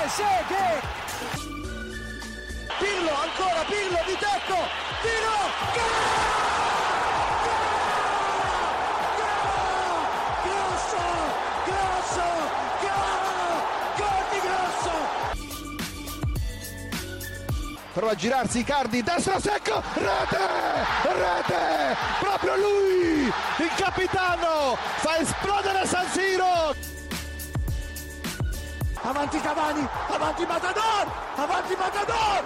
Trezeguet! Pirlo, ancora Pirlo di tecco! Tiro! Gol! Prova a girarsi Icardi, destro secco, rete, rete, proprio lui, il capitano, fa esplodere San Siro. Avanti Cavani, avanti Matador, avanti Matador,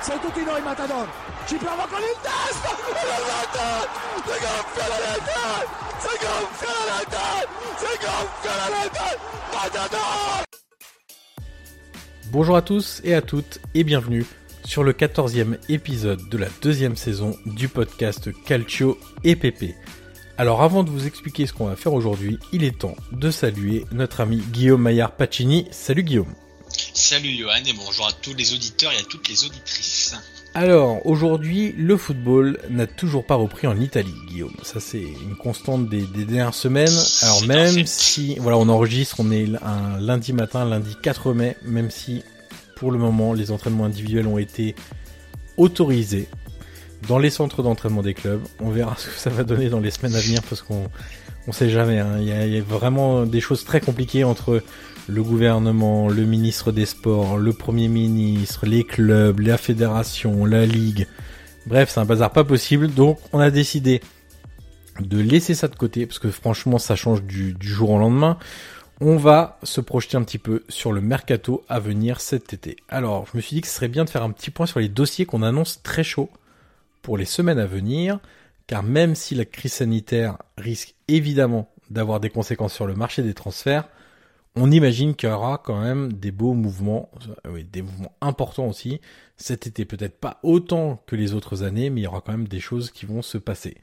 sei tutti noi Matador, ci prova con il testo, si gonfia la rete, si gonfia la rete, si gonfia la rete, Matador. Bonjour à tous et à toutes et bienvenue sur le 14e épisode de la deuxième saison du podcast Calcio EPP. Alors avant de vous expliquer ce qu'on va faire aujourd'hui, il est temps de saluer notre ami Guillaume Maillard Pacini. Salut Guillaume. Salut Johan et bonjour à tous les auditeurs et à toutes les auditrices. Alors aujourd'hui, le football n'a toujours pas repris en Italie, Guillaume. Ça c'est une constante des, des dernières semaines. Alors même si, voilà, on enregistre, on est un lundi matin, lundi 4 mai, même si pour le moment les entraînements individuels ont été autorisés dans les centres d'entraînement des clubs. On verra ce que ça va donner dans les semaines à venir parce qu'on on sait jamais. hein. Il, y a, vraiment des choses très compliquées entre le gouvernement, le ministre des Sports, le Premier ministre, les clubs, la fédération, la ligue. Bref, c'est un bazar pas possible. Donc, on a décidé de laisser ça de côté parce que franchement, ça change du, du jour au lendemain. On va se projeter un petit peu sur le mercato à venir cet été. Alors, je me suis dit que ce serait bien de faire un petit point sur les dossiers qu'on annonce très chauds pour les semaines à venir, car même si la crise sanitaire risque évidemment d'avoir des conséquences sur le marché des transferts, on imagine qu'il y aura quand même des beaux mouvements, euh, oui, des mouvements importants aussi. Cet été, peut-être pas autant que les autres années, mais il y aura quand même des choses qui vont se passer.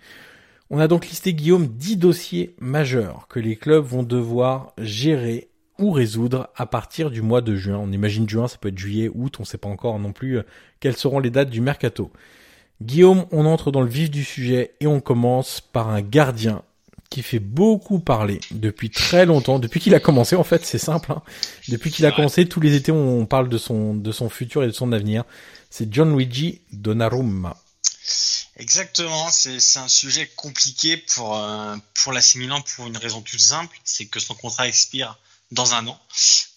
On a donc listé, Guillaume, 10 dossiers majeurs que les clubs vont devoir gérer ou résoudre à partir du mois de juin. On imagine juin, ça peut être juillet, août, on ne sait pas encore non plus euh, quelles seront les dates du mercato. Guillaume, on entre dans le vif du sujet et on commence par un gardien qui fait beaucoup parler depuis très longtemps, depuis qu'il a commencé en fait, c'est simple. hein. Depuis qu'il a commencé, tous les étés on parle de son de son futur et de son avenir. C'est Gianluigi Donnarumma. Exactement, c'est c'est un sujet compliqué pour, euh, pour l'AC Milan pour une raison toute simple, c'est que son contrat expire dans un an,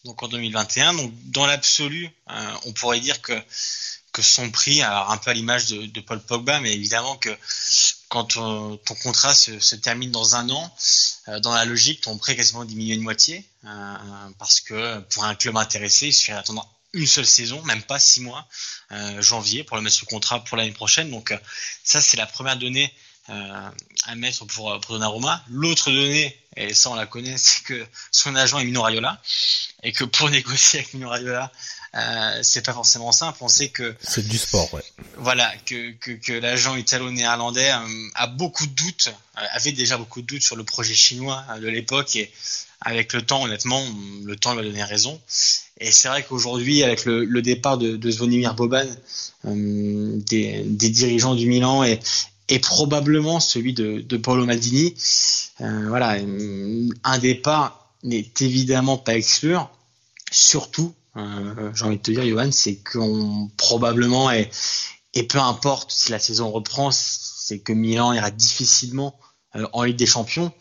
donc en 2021. Donc dans l'absolu, euh, on pourrait dire que que son prix, alors un peu à l'image de, Paul Pogba, mais évidemment que quand ton, ton contrat se, termine dans un an, euh, dans la logique, ton prêt quasiment diminué de moitié, euh, parce que pour un club intéressé, il suffit d'attendre une seule saison, même pas six mois, euh, janvier, pour le mettre sous contrat pour l'année prochaine. Donc euh, ça, c'est la première donnée euh, à mettre pour, pour Donnarumma. L'autre donnée, et ça on la connaît, c'est que son agent est Mino Raiola, et que pour négocier avec Mino Raiola, euh, c'est pas forcément simple. On sait que c'est du sport, ouais. Voilà, que que, que l'agent italo-néerlandais euh, a beaucoup de doutes, euh, avait déjà beaucoup de doutes sur le projet chinois de l'époque et avec le temps, honnêtement, le temps lui a donné raison. Et c'est vrai qu'aujourd'hui, avec le, le, départ de, de Zvonimir Boban, des, des, dirigeants du Milan et, et probablement celui de, Paolo Maldini, voilà, un départ n'est évidemment pas exclure, surtout euh, j'ai envie de te dire, Johan, c'est qu'on probablement, et, peu importe si la saison reprend, c'est que Milan ira difficilement euh, en Ligue des Champions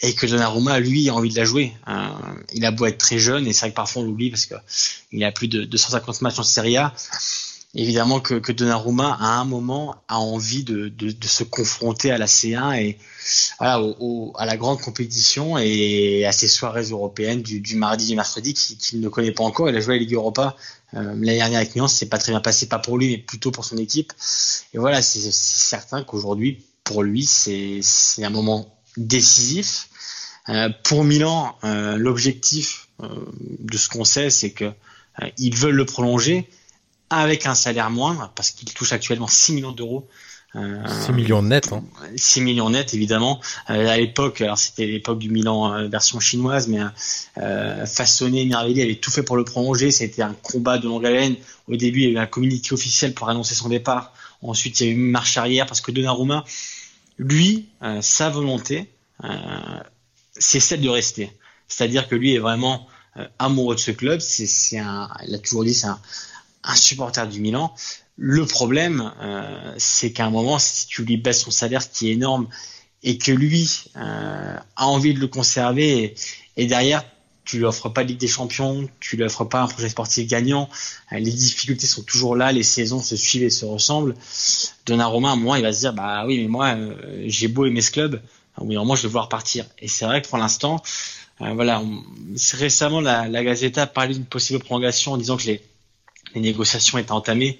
et que Donnarumma, lui, a envie de la jouer. Euh, il a beau être très jeune, et c'est vrai que parfois on l'oublie parce qu'il a plus de 250 matchs en Serie A évidemment que, que Donnarumma à un moment a envie de, de, de se confronter à la C1 et voilà, au, à la grande compétition et à ces soirées européennes du, du mardi du mercredi qu'il ne connaît pas encore. Il a joué à Ligue Europa euh, l'année dernière avec Milan, c'est pas très bien passé, pas pour lui, mais plutôt pour son équipe. Et voilà, c'est certain qu'aujourd'hui, pour lui, c'est un moment décisif. Euh, pour Milan, euh, l'objectif euh, de ce qu'on sait, c'est que euh, ils veulent le prolonger avec un salaire moindre, parce qu'il touche actuellement 6 millions d'euros. Euh, 6 millions net. Hein. 6 millions net, évidemment. Euh, à l'époque, alors c'était l'époque du Milan euh, version chinoise, mais euh, façonné, Mirvelli avait tout fait pour le prolonger. C'était un combat de longue haleine. Au début, il y avait un communiqué officiel pour annoncer son départ. Ensuite, il y a eu une marche arrière parce que Donnarumma, lui, sa volonté, c'est celle de rester. C'est-à-dire que lui est vraiment amoureux de ce club. C'est un, il a toujours dit, c'est un un supporter du Milan. Le problème, euh, c'est qu'à un moment, si tu lui baisses son salaire qui est énorme et que lui euh, a envie de le conserver et, derrière, tu lui offres pas de Ligue des Champions, tu lui offres pas un projet sportif gagnant, euh, les difficultés sont toujours là, les saisons se suivent et se ressemblent. Donnarumma, à un moment, il va se dire, bah oui, mais moi, euh, j'ai beau aimer ce club, oui, moi, je vais vouloir partir. Et c'est vrai que pour l'instant, euh, voilà, récemment, la, la Gazeta a parlé d'une possible prolongation en disant que les les négociations étaient entamées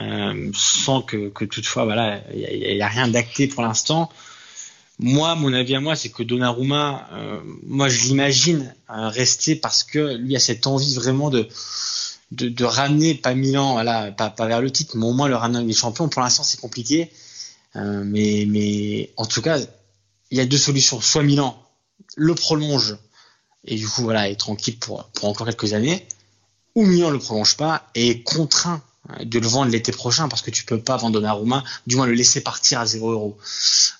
euh, sans que, que, toutefois voilà il n'y a, a, rien d'acté pour l'instant. Moi mon avis à moi c'est que Donnarumma euh, moi je l'imagine euh, rester parce que lui a cette envie vraiment de de, de ramener pas Milan voilà pas, pas, vers le titre mais au moins le ramener des champions. Pour l'instant c'est compliqué. Euh, mais mais en tout cas il y a deux solutions. Soit Milan le prolonge et du coup voilà est tranquille pour pour encore quelques années ou Milan le prolonge pas et est contraint de le vendre l'été prochain parce que tu peux pas vendre Donnarumma, du moins le laisser partir à 0 euros.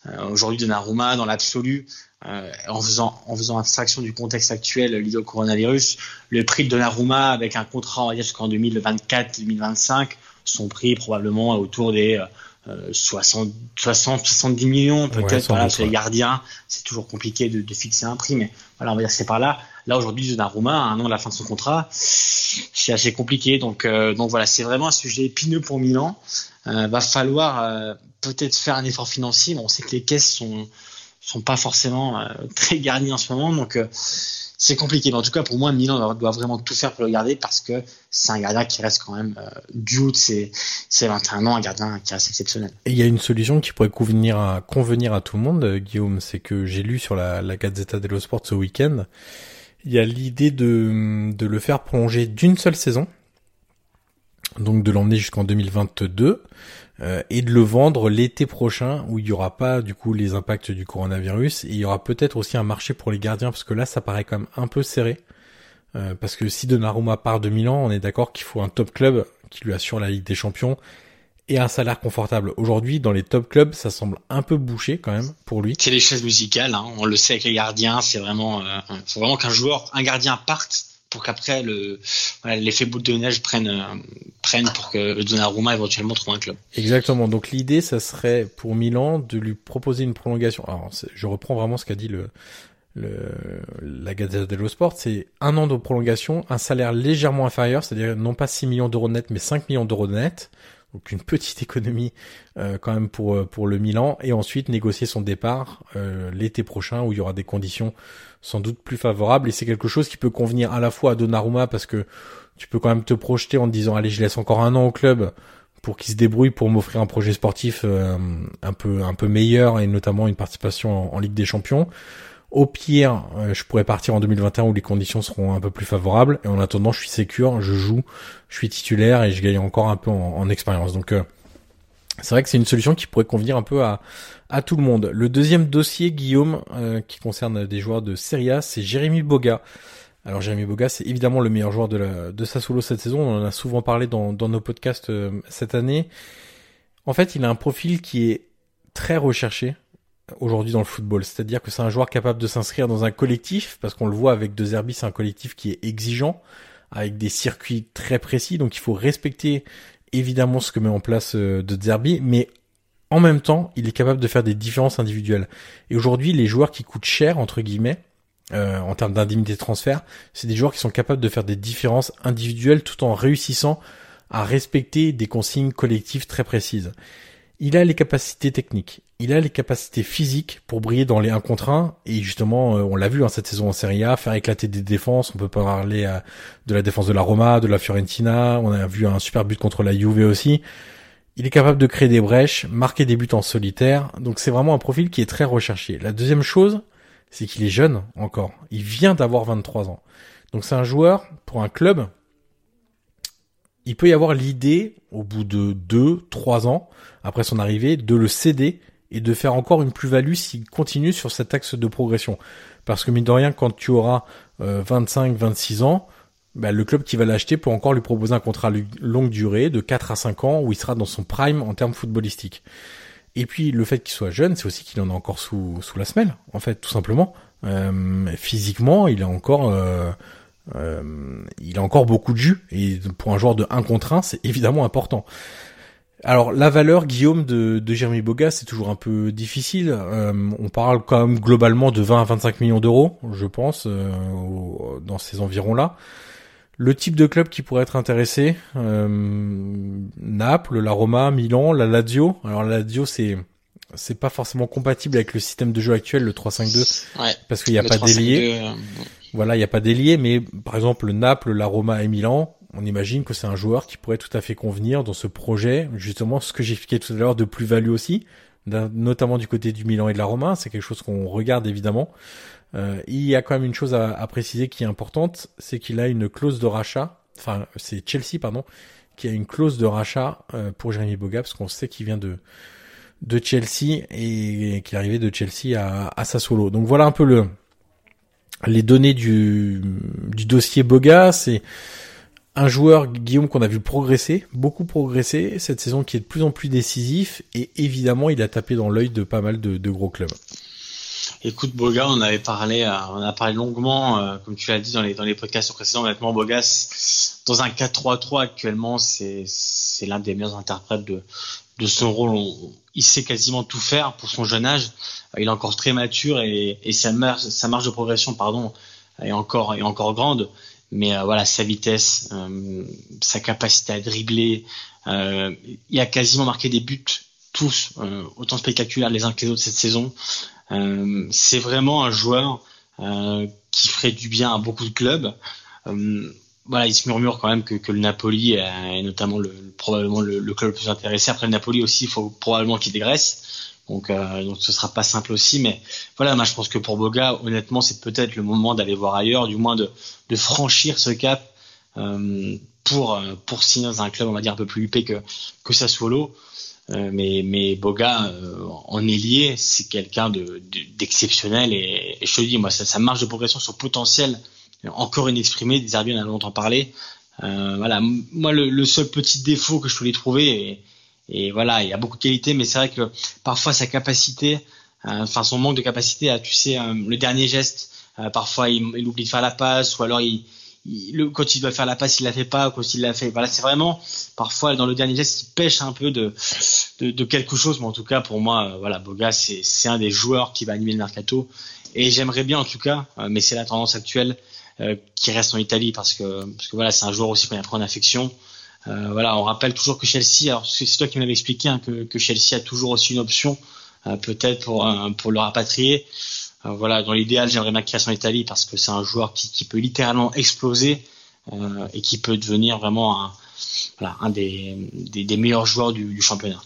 Euh, Aujourd'hui, Donnarumma, dans l'absolu, euh, en faisant en faisant abstraction du contexte actuel lié au coronavirus, le prix de Donnarumma avec un contrat on va dire jusqu'en 2024-2025, son prix probablement autour des euh, 60, 60, 70 millions peut-être. Ouais, voilà, sur les gardiens, c'est toujours compliqué de, de, fixer un prix, mais voilà, on va dire c'est par là. Là aujourd'hui, Donnarumma, un an de la fin de son contrat, c'est assez compliqué. Donc, euh, donc voilà, c'est vraiment un sujet épineux pour Milan. Euh, va falloir euh, peut-être faire un effort financier. Bon, on sait que les caisses sont sont pas forcément euh, très garnies en ce moment, donc euh, c'est compliqué. Mais en tout cas, pour moi, Milan doit vraiment tout faire pour le garder parce que c'est un gardien qui reste quand même euh, du haut de ses, ses 21 ans, un gardien qui reste exceptionnel. Et il y a une solution qui pourrait convenir à, convenir à tout le monde, Guillaume, c'est que j'ai lu sur la, la Gazzetta dello Sport ce week-end, il y a l'idée de, de le faire prolonger d'une seule saison, donc de l'emmener jusqu'en 2022, euh, et de le vendre l'été prochain où il y aura pas du coup les impacts du coronavirus et il y aura peut-être aussi un marché pour les gardiens parce que là ça paraît quand même un peu serré euh, parce que si Donnarumma part de Milan on est d'accord qu'il faut un top club qui lui assure la Ligue des Champions et un salaire confortable. Aujourd'hui, dans les top clubs, ça semble un peu bouché quand même pour lui. C'est les chaises musicales, hein. on le sait avec les gardiens, c'est vraiment, euh, vraiment qu'un joueur, un gardien parte pour qu'après le voilà, l'effet boule de neige prenne prenne pour que le Donnarumma éventuellement trouve un club. Exactement. Donc l'idée, ça serait pour Milan de lui proposer une prolongation. Alors je reprends vraiment ce qu'a dit le la Gazzetta dello Sport, c'est un an de prolongation, un salaire légèrement inférieur, c'est-à-dire non pas 6 millions d'euros net, mais 5 millions d'euros net. Donc une petite économie euh, quand même pour pour le Milan et ensuite négocier son départ euh, l'été prochain où il y aura des conditions sans doute plus favorables et c'est quelque chose qui peut convenir à la fois à Donnarumma parce que tu peux quand même te projeter en te disant allez je laisse encore un an au club pour qu'il se débrouille pour m'offrir un projet sportif euh, un peu un peu meilleur et notamment une participation en Ligue des Champions. Au pire, euh, je pourrais partir en 2021 où les conditions seront un peu plus favorables. Et en attendant, je suis sécure, je joue, je suis titulaire et je gagne encore un peu en, expérience. Donc euh, c'est vrai que c'est une solution qui pourrait convenir un peu à, tout le monde. Le deuxième dossier, Guillaume, euh, qui concerne des joueurs de Serie A, c'est Jérémy Boga. Alors Jérémy Boga, c'est évidemment le meilleur joueur de, la, Sassuolo cette saison. On en a souvent parlé dans nos podcasts cette année. En fait, il a un profil qui est très recherché aujourd'hui dans le football. C'est-à-dire que c'est un joueur capable de s'inscrire dans un collectif, parce qu'on le voit avec De Zerbi, c'est un collectif qui est exigeant, avec des circuits très précis, donc il faut respecter évidemment ce que met en place euh, De Zerbi, mais en même temps, il est capable de faire des différences individuelles. Et aujourd'hui, les joueurs qui coûtent cher, entre guillemets, euh, en termes d'indemnité de transfert, c'est des joueurs qui sont capables de faire des différences individuelles tout en réussissant à respecter des consignes collectives très précises. Il a les capacités techniques, il a les capacités physiques pour briller dans les 1 contre 1 et justement euh, on l'a vu hein, cette saison en Serie A faire éclater des défenses. On peut parler euh, de la défense de la Roma de la Fiorentina. On a vu un super but contre la Juve aussi. Il est capable de créer des brèches marquer des buts en solitaire. Donc c'est vraiment un profil qui est très recherché. La deuxième chose c'est qu'il est jeune encore. Il vient d'avoir 23 ans. Donc c'est un joueur pour un club il peut y avoir l'idée au bout de 2 3 ans après son arrivée de le céder et de faire encore une plus-value s'il continue sur cet axe de progression. Parce que mine de rien, quand tu auras 25, euh, 26 ans, bah, le club qui va l'acheter peut encore lui proposer un contrat longue durée de 4 à 5 ans où il sera dans son prime en termes footballistiques. Et puis le fait qu'il soit jeune, c'est aussi qu'il en a encore sous, sous la semelle, en fait, tout simplement. Euh, physiquement, il a encore euh, euh, il a encore beaucoup de jus et pour un joueur de 1 contre 1, c'est évidemment important. Alors la valeur, Guillaume, de, de Jérémy Boga, c'est toujours un peu difficile. Euh, on parle quand même globalement de 20 à 25 millions d'euros, je pense, euh, dans ces environs-là. Le type de club qui pourrait être intéressé, euh, Naples, la Roma, Milan, la Lazio. Alors la Lazio, c'est c'est pas forcément compatible avec le système de jeu actuel, le 3-5-2, ouais, parce qu'il n'y a pas d'ailier. Voilà, il n'y a pas d'ailier, mais par exemple Naples, la Roma et Milan, on imagine que c'est un joueur qui pourrait tout à fait convenir dans ce projet, justement ce que j'expliquais tout à l'heure de plus-value aussi, notamment du côté du Milan et de la Roma, c'est quelque chose qu'on regarde évidemment. Euh, il y a quand même une chose à, préciser qui est importante, c'est qu'il a une clause de rachat, enfin c'est Chelsea pardon, qui a une clause de rachat euh, pour Jérémy Boga, parce qu'on sait qu'il vient de de Chelsea et qu'il est arrivé de Chelsea à, à Sassuolo. Donc voilà un peu le les données du, dossier Boga, c'est un joueur, Guillaume, qu'on a vu progresser, beaucoup progresser, cette saison qui est de plus en plus décisif, et évidemment, il a tapé dans l'œil de pas mal de, gros clubs. Écoute, Boga, on avait parlé, euh, on a parlé longuement, euh, comme tu l'as dit dans les, dans les podcasts précédents, honnêtement, Bogas, dans un 4-3-3 actuellement, c'est, l'un des meilleurs interprètes de, de son rôle. il sait quasiment tout faire pour son jeune âge. Il est encore très mature et, et sa, marge, sa de progression, pardon, est encore, est encore grande mais euh, voilà sa vitesse, euh, sa capacité à dribbler, euh, il a quasiment marqué des buts tous autant spectaculaires les uns que les autres cette saison. c'est vraiment un joueur qui ferait du bien à beaucoup de clubs. voilà, il se murmure quand même que, que le Napoli est notamment le, probablement le, le, club le plus intéressé. Après le Napoli aussi, il faut probablement qu'il dégraisse. Donc, euh, donc ce sera pas simple aussi, mais voilà, moi je pense que pour Boga, honnêtement, c'est peut-être le moment d'aller voir ailleurs, du moins de, de franchir ce cap euh, pour euh, pour signer dans un club, on va dire un peu plus huppé que que Sassuolo. Euh, mais mais Boga euh, en ailier, c'est quelqu'un de d'exceptionnel et, et, je te dis, moi, ça, marche de progression, son potentiel encore inexprimé, des Herbiers on a longtemps parlé. voilà, moi le, le, seul petit défaut que je voulais trouver et voilà, il a beaucoup de qualités, mais c'est vrai que parfois sa capacité, euh, enfin son manque de capacité à, tu sais, euh, le dernier geste, euh, parfois il, oublie de faire la passe, ou alors il, quand il doit faire la passe, il la fait pas, quand il la fait. Voilà, c'est vraiment parfois dans le dernier geste, il pêche un peu de de, quelque chose, mais en tout cas pour moi, voilà, Boga c'est un des joueurs qui va animer le mercato et j'aimerais bien en tout cas, mais c'est la tendance actuelle, qui reste en Italie parce que parce que voilà c'est un joueur aussi qu'on a pris en affection. Euh, voilà, on rappelle toujours que Chelsea, alors c'est toi qui m'avais expliqué hein, que, que, Chelsea a toujours aussi une option, euh, peut-être pour euh, pour le rapatrier. voilà, dans l'idéal, j'aimerais reste en Italie parce que c'est un joueur qui, qui peut littéralement exploser et qui peut devenir vraiment un, voilà, un des, des, des meilleurs joueurs du, du championnat.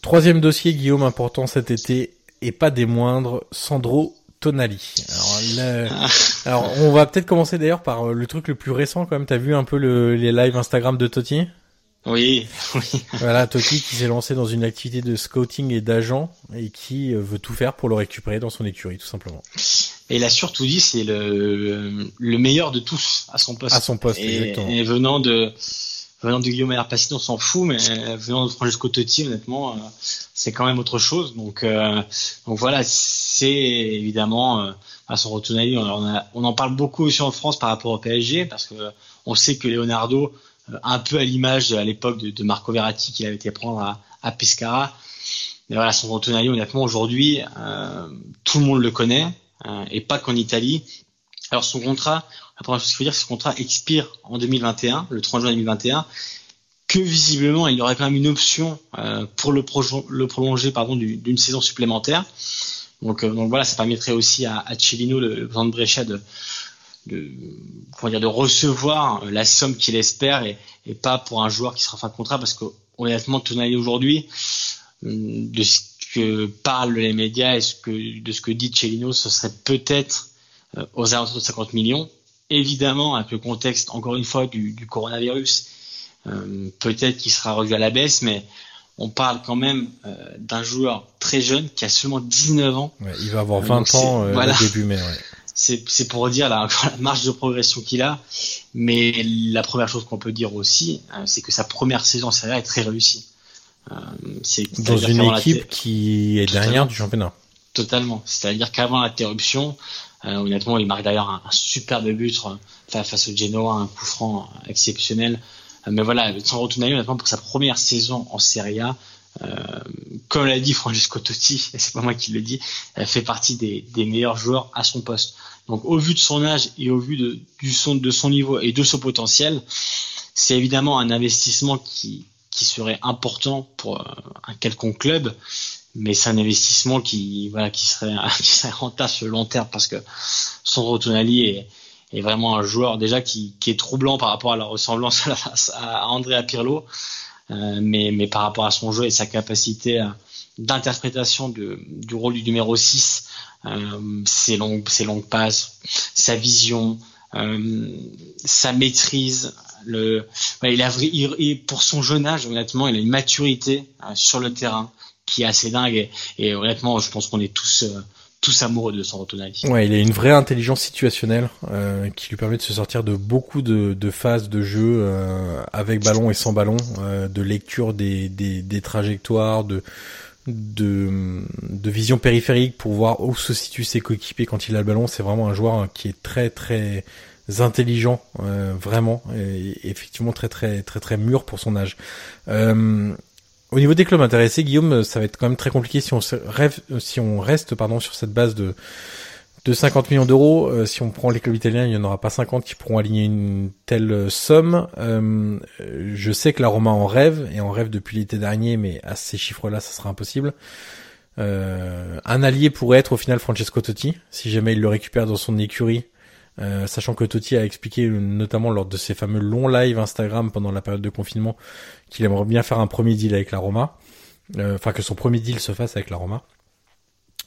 Troisième dossier, Guillaume, important cet été, et pas des moindres, Sandro Tonali. Alors, alors on va peut-être commencer d'ailleurs par euh, le truc le plus récent quand même. T'as vu un peu le, les lives Instagram de Totti? Oui, oui. Voilà, Totti qui s'est lancé dans une activité de scouting et d'agent et qui euh, veut tout faire pour le récupérer dans son écurie, tout simplement. Et il a surtout dit c'est le, le meilleur de tous à son poste. À son poste, exactement. Et venant de venant de Guillaume Passine, on s'en fout, mais venant de Francesco Totti, honnêtement, euh, c'est quand même autre chose. Donc, euh, donc voilà, c'est évidemment euh, à son retour on, on, en parle beaucoup aussi en France par rapport au PSG, parce que on sait que Leonardo, un peu à l'image à l'époque de, Marco Verratti qu'il avait été prendre à, à Pescara, mais voilà, son Rotonali, honnêtement, aujourd'hui, tout le monde le connaît, et pas qu'en Italie. Alors son contrat, la première chose qu'il faut dire, que ce contrat expire en 2021, le 3 juin 2021, que visiblement il y aurait quand même une option euh, pour le, prolonger pardon d'une saison supplémentaire. Donc, euh, donc voilà, ça permettrait aussi à, à Cellino, le, président de Brescia, de, de, dire, de recevoir la somme qu'il espère et, pas pour un joueur qui sera fin de contrat parce que honnêtement, Tonali aujourd'hui, hum, de ce que parlent les médias et de ce que dit Cellino, ce serait peut-être euh, aux alentours de 50 millions évidemment, avec le contexte, encore une fois, du, du coronavirus, euh, peut-être qu'il sera revu à la baisse, mais on parle quand même euh, d'un joueur très jeune qui a seulement 19 ans. Ouais, il va avoir 20 ans euh, voilà. au début mai. Ouais. C'est pour dire la, la marge de progression qu'il a, mais la première chose qu'on peut dire aussi, euh, c'est que sa première saison en Serie A est très réussie. Euh, c'est dans une équipe qui est dernière du championnat. Totalement. C'est-à-dire qu'avant l'interruption, euh, honnêtement, il marque d'ailleurs un, superbe but face au Genoa, un coup franc exceptionnel. Euh, mais voilà, Sandro Tonali, honnêtement, pour sa première saison en Serie A, euh, comme l'a dit Francesco Totti, et c'est pas moi qui le dis, fait partie des, des, meilleurs joueurs à son poste. Donc, au vu de son âge et au vu de, du son, de son niveau et de son potentiel, c'est évidemment un investissement qui, qui serait important pour un quelconque club mais c'est un investissement qui voilà qui serait qui serait rentable sur le long terme parce que son Tonali est, est vraiment un joueur déjà qui, qui est troublant par rapport à la ressemblance à, Andrea Pirlo euh, mais mais par rapport à son jeu et sa capacité d'interprétation du rôle du numéro 6 euh, ses longues ses longues passes sa vision euh, sa maîtrise le il a pour son jeune âge honnêtement il a une maturité sur le terrain qui est assez dingue. Et, honnêtement, je pense qu'on est tous euh, tous amoureux de son Tonali. Ouais, il a une vraie intelligence situationnelle euh, qui lui permet de se sortir de beaucoup de, de phases de jeu euh, avec ballon et sans ballon, euh, de lecture des, des, des trajectoires, de, de, de vision périphérique pour voir où se situent ses coéquipiers quand il a le ballon. C'est vraiment un joueur qui est très très intelligent, euh, vraiment, et, effectivement très très très très mûr pour son âge. Euh, au niveau des clubs intéressés, Guillaume, ça va être quand même très compliqué si on rêve, si on reste pardon sur cette base de de 50 millions d'euros. Euh, si on prend les clubs italiens, il n'y en aura pas 50 qui pourront aligner une telle somme. Euh, je sais que la Roma en rêve et en rêve depuis l'été dernier, mais à ces chiffres-là, ça sera impossible. Euh, un allié pourrait être au final Francesco Totti, si jamais il le récupère dans son écurie euh, sachant que Totti a expliqué notamment lors de ses fameux longs lives Instagram pendant la période de confinement qu'il aimerait bien faire un premier deal avec la Roma, euh, enfin que son premier deal se fasse avec la Roma.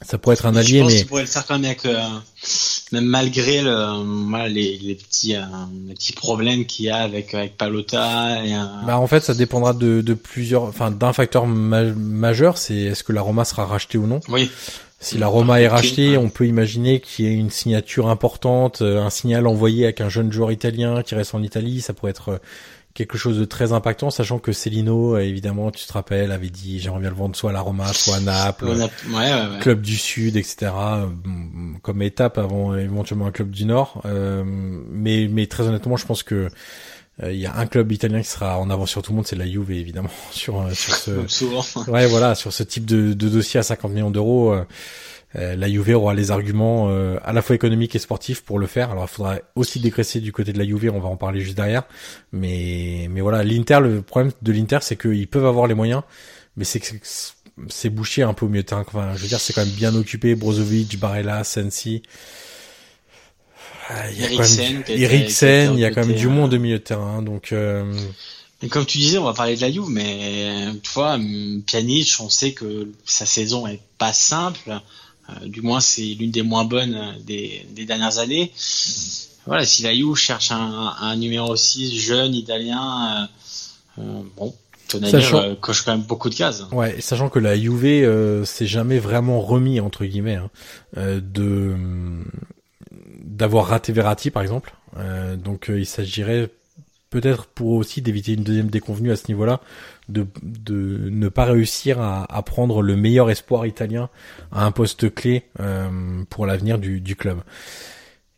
Ça pourrait être un allié, je pense mais qu'il pourrait le faire quand même avec, euh, même malgré le, les, les, petits, les petits problèmes qu'il y a avec avec Palota. Et, bah en fait, ça dépendra de, de plusieurs, enfin d'un facteur majeur, c'est est-ce que la Roma sera rachetée ou non. Oui. Si la Roma est rachetée, on peut imaginer qu'il y ait une signature importante, euh, un signal envoyé avec un jeune joueur italien qui reste en Italie. Ça pourrait être euh, quelque chose de très impactant, sachant que Celino, euh, évidemment, tu te rappelles, avait dit j'aimerais bien le vendre soit à la Roma, soit à Naples, club du Sud, etc. Comme étape avant éventuellement un club du Nord. mais, mais très honnêtement, je pense que Euh, il y a un club italien qui sera en avant sur tout le monde, c'est la Juve évidemment sur euh, sur ce Comme souvent. ouais voilà sur ce type de, de dossier à 50 millions d'euros. euh, euh, la Juve aura les arguments euh, à la fois économiques et sportifs pour le faire. Alors il faudra aussi dégraisser du côté de la Juve, on va en parler juste derrière. Mais mais voilà, l'Inter, le problème de l'Inter, c'est qu'ils peuvent avoir les moyens, mais c'est que c'est- bouché un peu au terrain. Enfin, je veux dire, c'est quand même bien occupé. Brozovic, Barella, Sensi. Ah, Il y a quand Eriksen, même, qui a il y a quand même du monde au milieu de terrain. Donc euh, Et comme tu disais, on va parler de la Juve, mais tu vois, hum, Pjanic, on sait que sa saison est pas simple. Euh, du moins, c'est l'une des moins bonnes euh, des, des dernières années. Voilà, si la Juve cherche un, un numéro 6 jeune italien, euh, euh, bon, Tonali Sachant- coche quand même beaucoup de cases. Ouais, sachant que la Juve euh, s'est jamais vraiment remis entre guillemets hein, de d'avoir raté Verratti par exemple. Euh, donc euh, il s'agirait peut-être pour aussi d'éviter une deuxième déconvenue à ce niveau-là, de, de ne pas réussir à, à prendre le meilleur espoir italien à un poste clé euh, pour l'avenir du, du club.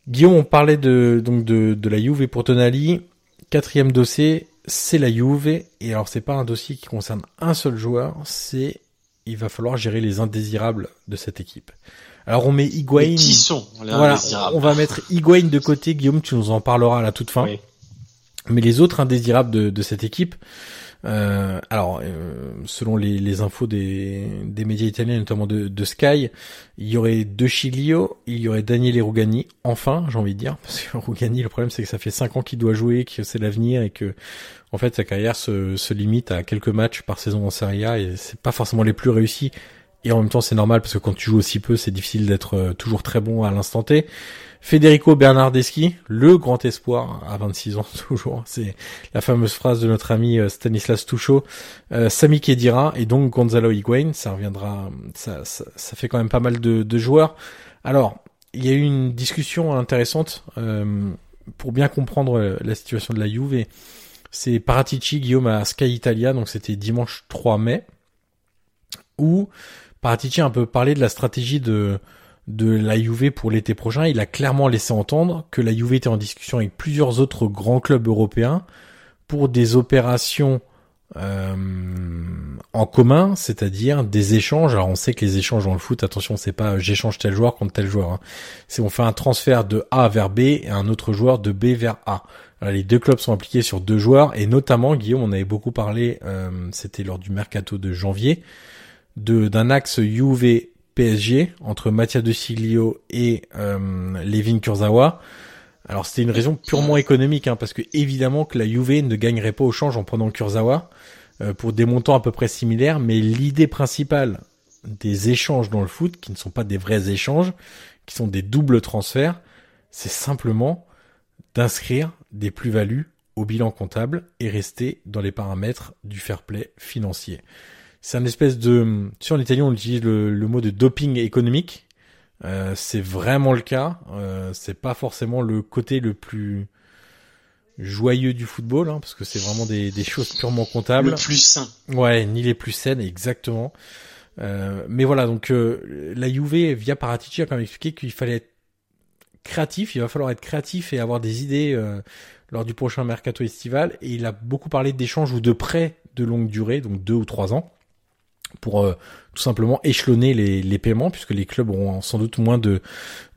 Guillaume, on parlait de donc de, de la Juve pour Tonali. Quatrième dossier, c'est la Juve. Et alors c'est pas un dossier qui concerne un seul joueur, c'est il va falloir gérer les indésirables de cette équipe. Alors on met Higuain. Voilà, on va mettre Higuain de côté. Guillaume, tu nous en parleras à la toute fin. Oui. Mais les autres indésirables de, de cette équipe, euh, alors euh, selon les, les infos des, des médias italiens, notamment de, de Sky, il y aurait De Chiglio, il y aurait Daniele Rugani, enfin j'ai envie de dire, parce que Rugani, le problème c'est que ça fait 5 ans qu'il doit jouer, que c'est l'avenir et que en fait sa carrière se, se limite à quelques matchs par saison en Serie A et c'est pas forcément les plus réussis. Et en même temps c'est normal parce que quand tu joues aussi peu, c'est difficile d'être euh, toujours très bon à l'instant T. Federico Bernardeschi, le grand espoir à 26 ans toujours. C'est la fameuse phrase de notre ami euh, Stanislas Tuchel. Euh, Sami Khedira et donc Gonzalo Higuain. Ça reviendra, ça, ça, ça fait quand même pas mal de, de joueurs. Alors, il y a eu une discussion intéressante euh, pour bien comprendre euh, la situation de la Juve. C'est Paratici, Guillaume à Sky Italia, donc c'était dimanche 3 mai, où Paratici a un peu parlé de la stratégie de de la Juve pour l'été prochain. Il a clairement laissé entendre que la Juve était en discussion avec plusieurs autres grands clubs européens pour des opérations euh, en commun, c'est-à-dire des échanges. Alors on sait que les échanges dans le foot, attention, c'est pas euh, j'échange tel joueur contre tel joueur. hein. C'est on fait un transfert de A vers B et un autre joueur de B vers A. Les deux clubs sont impliqués sur deux joueurs et notamment Guillaume, on avait beaucoup parlé, euh, c'était lors du mercato de janvier, d'un axe Juve PSG entre Mattia De Siglio et euh, Kurzawa. Alors c'était une raison purement économique, hein, parce que évidemment que la Juve ne gagnerait pas au change en prenant Kurzawa euh, pour des montants à peu près similaires, mais l'idée principale des échanges dans le foot, qui ne sont pas des vrais échanges, qui sont des doubles transferts, c'est simplement d'inscrire des plus-values au bilan comptable et rester dans les paramètres du fair play financier. C'est un espèce de, tu sais, en italien on utilise le, le mot de doping économique. Euh, c'est vraiment le cas. Euh, c'est pas forcément le côté le plus joyeux du football, hein, parce que c'est vraiment des, des choses purement comptables. Le plus sain. Ouais, ni les plus saines, exactement. Euh, mais voilà, donc euh, la Juve via Paratici a quand même expliqué qu'il fallait être créatif, il va falloir être créatif et avoir des idées euh, lors du prochain mercato estival. Et il a beaucoup parlé d'échanges ou de prêts de longue durée, donc deux ou trois ans, pour euh, tout simplement échelonner les, les paiements, puisque les clubs auront sans doute moins de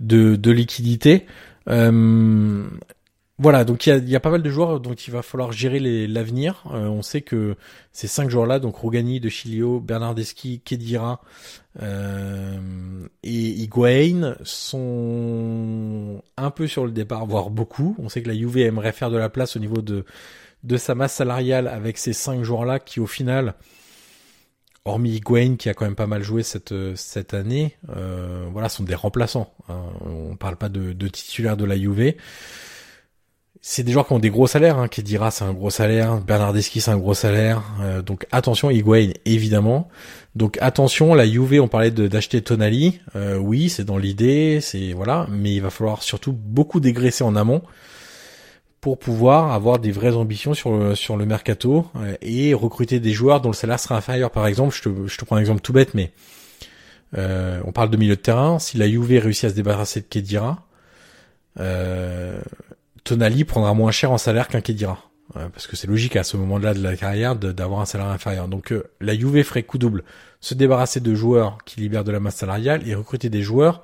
de, liquidité. Euh, voilà, donc il y a, pas mal de joueurs dont il va falloir gérer l'avenir. Euh, on sait que ces cinq joueurs-là, donc Rogani, De Chilio, Bernardeschi, Kedira et Higuain, sont un peu sur le départ, voire beaucoup. On sait que la Juve aimerait faire de la place au niveau de de sa masse salariale avec ces cinq joueurs-là qui, au final, hormis Higuain qui a quand même pas mal joué cette cette année, euh, voilà, sont des remplaçants. hein. On parle pas de, de titulaires de la Juve c'est des joueurs qui ont des gros salaires, hein. Kedira c'est un gros salaire, Bernardeschi c'est un gros salaire, euh, donc attention Higuain évidemment. Donc attention, la Juve on parlait d'acheter Tonali, euh, oui c'est dans l'idée, c'est voilà, mais il va falloir surtout beaucoup dégraisser en amont pour pouvoir avoir des vraies ambitions sur le, sur le mercato euh, et recruter des joueurs dont le salaire sera inférieur. Par exemple, je te, je te prends un exemple tout bête, mais euh, on parle de milieu de terrain. Si la Juve réussit à se débarrasser de Kedira, euh, Tonali prendra moins cher en salaire qu'un Kedira. parce que c'est logique à ce moment-là de la carrière d'avoir un salaire inférieur. Donc la Juve ferait coup double, se débarrasser de joueurs qui libèrent de la masse salariale et recruter des joueurs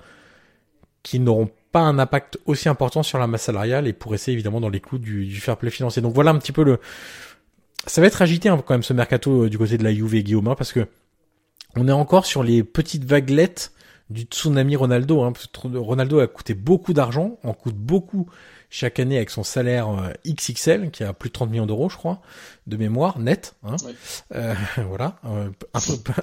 qui n'auront pas un impact aussi important sur la masse salariale et pour essayer évidemment dans les coûts du, du fair play financier. Donc voilà un petit peu le. Ça va être agité hein, quand même ce mercato du côté de la Juve et Guillaume, hein, parce que on est encore sur les petites vaguelettes du tsunami Ronaldo. Hein. Ronaldo a coûté beaucoup d'argent, en coûte beaucoup chaque année avec son salaire euh, XXL, qui a plus de 30 millions d'euros, je crois, de mémoire, net. Hein. Euh, voilà, euh,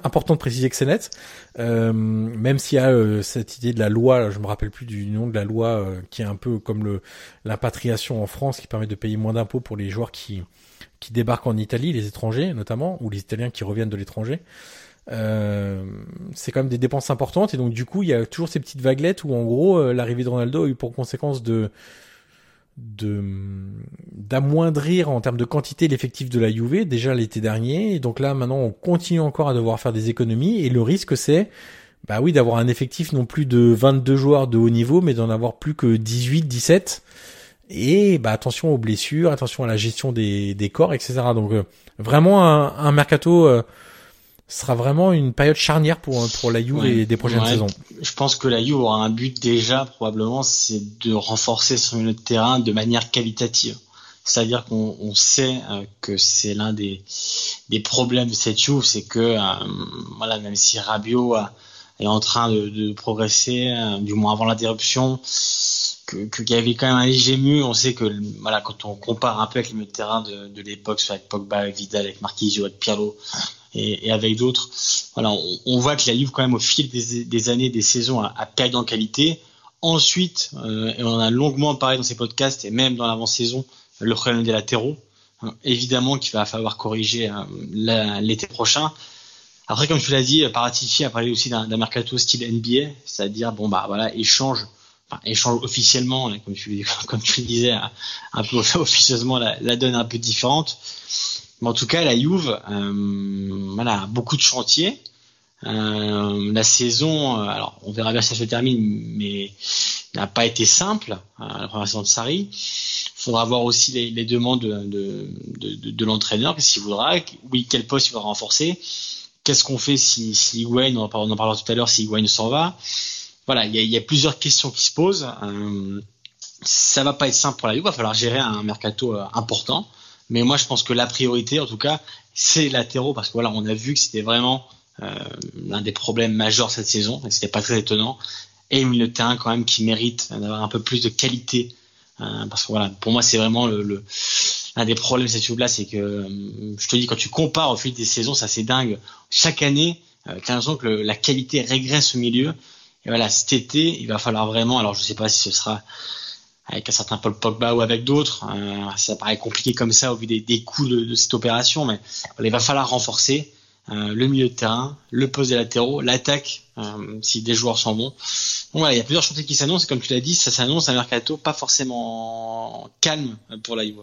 important de préciser que c'est net. Euh, même s'il y a cette idée de la loi, je me rappelle plus du nom de la loi, qui est un peu comme le l'impatriation en France, qui permet de payer moins d'impôts pour les joueurs qui qui débarquent en Italie, les étrangers notamment, ou les Italiens qui reviennent de l'étranger. Euh, c'est quand même des dépenses importantes et donc du coup il y a toujours ces petites vaguelettes où en gros euh, l'arrivée de Ronaldo a eu pour conséquence de de d'amoindrir en termes de quantité l'effectif de la Juve déjà l'été dernier. Donc là maintenant on continue encore à devoir faire des économies. Et le risque c'est bah oui d'avoir un effectif non plus de 22 joueurs de haut niveau mais d'en avoir plus que 18 17 et bah attention aux blessures attention à la gestion des, des corps etc donc euh, vraiment un, mercato ce sera vraiment une période charnière pour pour la Juve et des prochaines saisons. Je pense que la Juve aura un but déjà probablement, c'est de renforcer son milieu de terrain de manière qualitative. C'est-à-dire qu'on sait euh, que c'est l'un des, des problèmes de cette Juve, c'est que euh, voilà, même si Rabiot est en train de, de progresser, euh, du moins avant l'interruption, qu'il que, y avait quand même un léger mieux. On sait que voilà, quand on compare un peu avec le milieu de terrain de, de l'époque, avec Pogba, avec Vidal, avec Marquisio, avec Pirlo, et, avec d'autres. Voilà, on, voit que la Juve quand même au fil des, années, des saisons, a, perdu en qualité. Ensuite, euh, et on a longuement parlé dans ces podcasts et même dans l'avant-saison, le problème des latéraux. Hein, évidemment qu'il va falloir corriger euh, l'été prochain. Après, comme tu l'as dit, Paratici a parlé aussi d'un mercato style NBA, c'est-à-dire bon bah voilà échange, enfin, échange officiellement, comme tu comme tu le disais, un peu officieusement la, la donne un peu différente. En tout cas, la Juve, euh, voilà, beaucoup de chantiers. Euh, la saison, euh, alors on verra bien si ça se termine, mais n'a pas été simple. Euh, la première saison de Sarri. Il faudra voir aussi les, demandes de, l'entraîneur, qu'est-ce qu'il voudra, oui, quel poste il va renforcer. Qu'est-ce qu'on fait si, si on en parlera tout à l'heure, si Higuain s'en va. Voilà, il y a, plusieurs questions qui se posent. Euh, ça va pas être simple pour la Juve, il va falloir gérer un mercato important. Mais moi, je pense que la priorité, en tout cas, c'est latéraux parce que voilà, on a vu que c'était vraiment euh, l'un des problèmes majeurs cette saison et c'était pas très étonnant. Et une terrain quand même qui mérite d'avoir un peu plus de qualité euh, parce que voilà, pour moi, c'est vraiment le, le un des problèmes cette là c'est que euh, je te dis quand tu compares au fil des saisons, ça c'est dingue. Chaque année, euh, as l'impression que la qualité régresse au milieu. Et voilà, cet été, il va falloir vraiment. Alors, je sais pas si ce sera avec un certain Paul Pogba ou avec d'autres. Euh, ça paraît compliqué comme ça au vu des, des coûts de, cette opération, mais il va falloir renforcer euh, le milieu de terrain, le poste des latéraux, l'attaque euh, si des joueurs sont bons. Bon, voilà, il y a plusieurs chantiers qui s'annoncent et comme tu l'as dit, ça s'annonce un mercato pas forcément calme pour la Juve.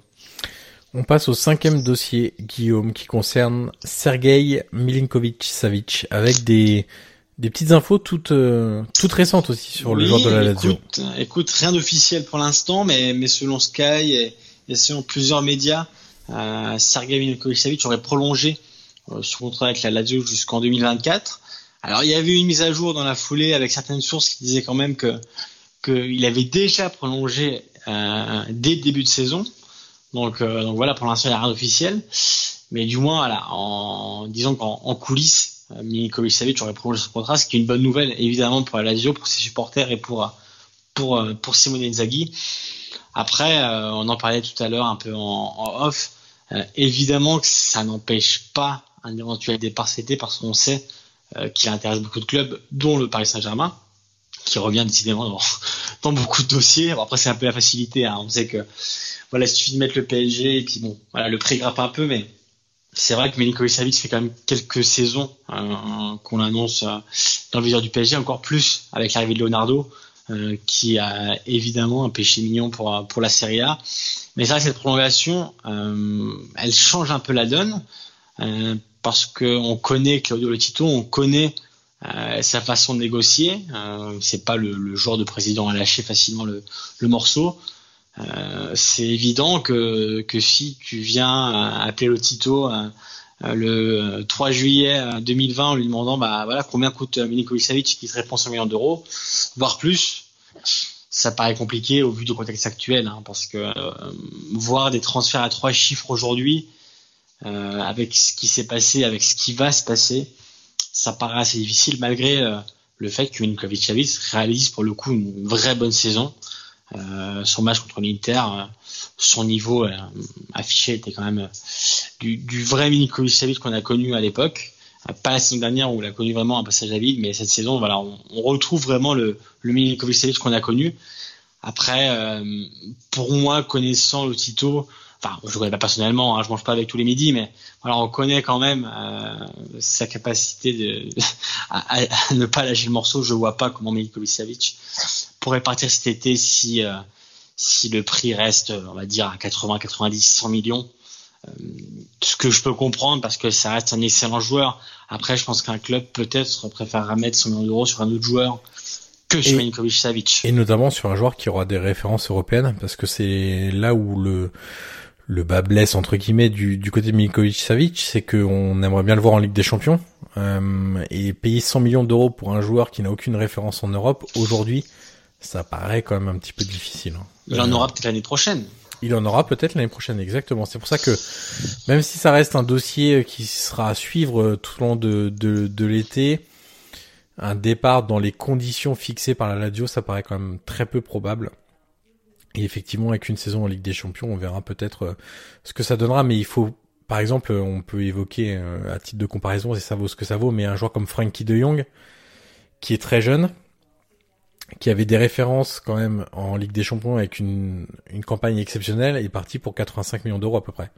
On passe au cinquième dossier, Guillaume, qui concerne Sergei Milinkovic-Savic, avec des des petites infos toutes euh, toutes récentes aussi sur le joueur de la Lazio. Écoute, écoute rien d'officiel pour l'instant, mais mais selon Sky et, et selon plusieurs médias, euh, Sergei Milinkovic-Savic aurait prolongé euh, son contrat avec la Lazio jusqu'en 2024. Alors il y avait une mise à jour dans la foulée avec certaines sources qui disaient quand même que qu'il avait déjà prolongé euh, dès le début de saison. Donc, donc voilà, pour l'instant il n'y a rien d'officiel, mais du moins voilà, en disons qu'en en coulisses Milinkovic Savic aurait prolongé son contrat, ce qui est une bonne nouvelle évidemment pour la Lazio, pour ses supporters et pour pour pour Simone Inzaghi. Après, euh, on en parlait tout à l'heure un peu en, off. Euh, évidemment que ça n'empêche pas un éventuel départ cet été parce qu'on sait euh, qu'il intéresse beaucoup de clubs, dont le Paris Saint-Germain, qui revient décidément dans, dans beaucoup de dossiers. Bon, après, c'est un peu la facilité. Hein. On sait que voilà, il suffit de mettre le PSG et puis bon, voilà, le prix grimpe un peu, mais c'est vrai que Milinkovic Savic fait quand même quelques saisons euh, qu'on annonce euh, dans le viseur du PSG, encore plus avec l'arrivée de Leonardo, euh, qui a évidemment un péché mignon pour pour la Serie A. Mais c'est vrai que cette prolongation, elle change un peu la donne parce que on connaît Claudio Letito, on connaît sa façon de négocier. c'est pas le, le, genre de président à lâcher facilement le, le morceau. Euh, c'est évident que, si tu viens appeler le Tito euh, le 3 juillet 2020 en lui demandant bah combien coûte Milinkovic Savic qui te répond 100 millions d'euros, voire plus, ça paraît compliqué au vu du contexte actuel, hein, parce que euh, voir des transferts à trois chiffres aujourd'hui, euh, avec ce qui s'est passé, avec ce qui va se passer, ça paraît assez difficile malgré euh, le fait que Milinkovic Savic réalise pour le coup une vraie bonne saison. Son match contre l'Inter, son niveau affiché était quand même du, du vrai Milinkovic Savic qu'on a connu à l'époque pas la saison dernière où il a connu vraiment un passage à vide, mais cette saison, voilà, on, retrouve vraiment le, le Milinkovic qu'on a connu. Après, euh, pour moi, connaissant le Tito, enfin, je ne connais pas personnellement, hein, je mange pas avec tous les midis, mais voilà, on connaît quand même euh, sa capacité de, à, ne pas lâcher le morceau. Je vois pas comment Milinkovic pourrait partir cet été si euh, si le prix reste, on va dire, à 80, 90, 100 millions. Euh, ce que je peux comprendre parce que ça reste un excellent joueur. Après, je pense qu'un club peut-être préférera mettre 100 millions d'euros sur un autre joueur que sur Milinkovic Savic. Et notamment sur un joueur qui aura des références européennes parce que c'est là où le le bas blesse entre guillemets du, du côté de Milinkovic Savic, c'est qu'on aimerait bien le voir en Ligue des Champions euh, et payer 100 millions d'euros pour un joueur qui n'a aucune référence en Europe aujourd'hui, ça paraît quand même un petit peu difficile. Hein. Il en aura peut-être l'année prochaine. Il en aura peut-être l'année prochaine, exactement. C'est pour ça que même si ça reste un dossier qui sera à suivre tout au long de, de, de l'été, un départ dans les conditions fixées par la Lazio, ça paraît quand même très peu probable. Et effectivement, avec une saison en Ligue des Champions, on verra peut-être euh, ce que ça donnera. Mais il faut, par exemple, on peut évoquer euh, à titre de comparaison, et ça vaut ce que ça vaut, mais un joueur comme Frankie de Jong, qui est très jeune, qui avait des références quand même en Ligue des Champions avec une, une campagne exceptionnelle, est parti pour 85 millions d'euros à peu près.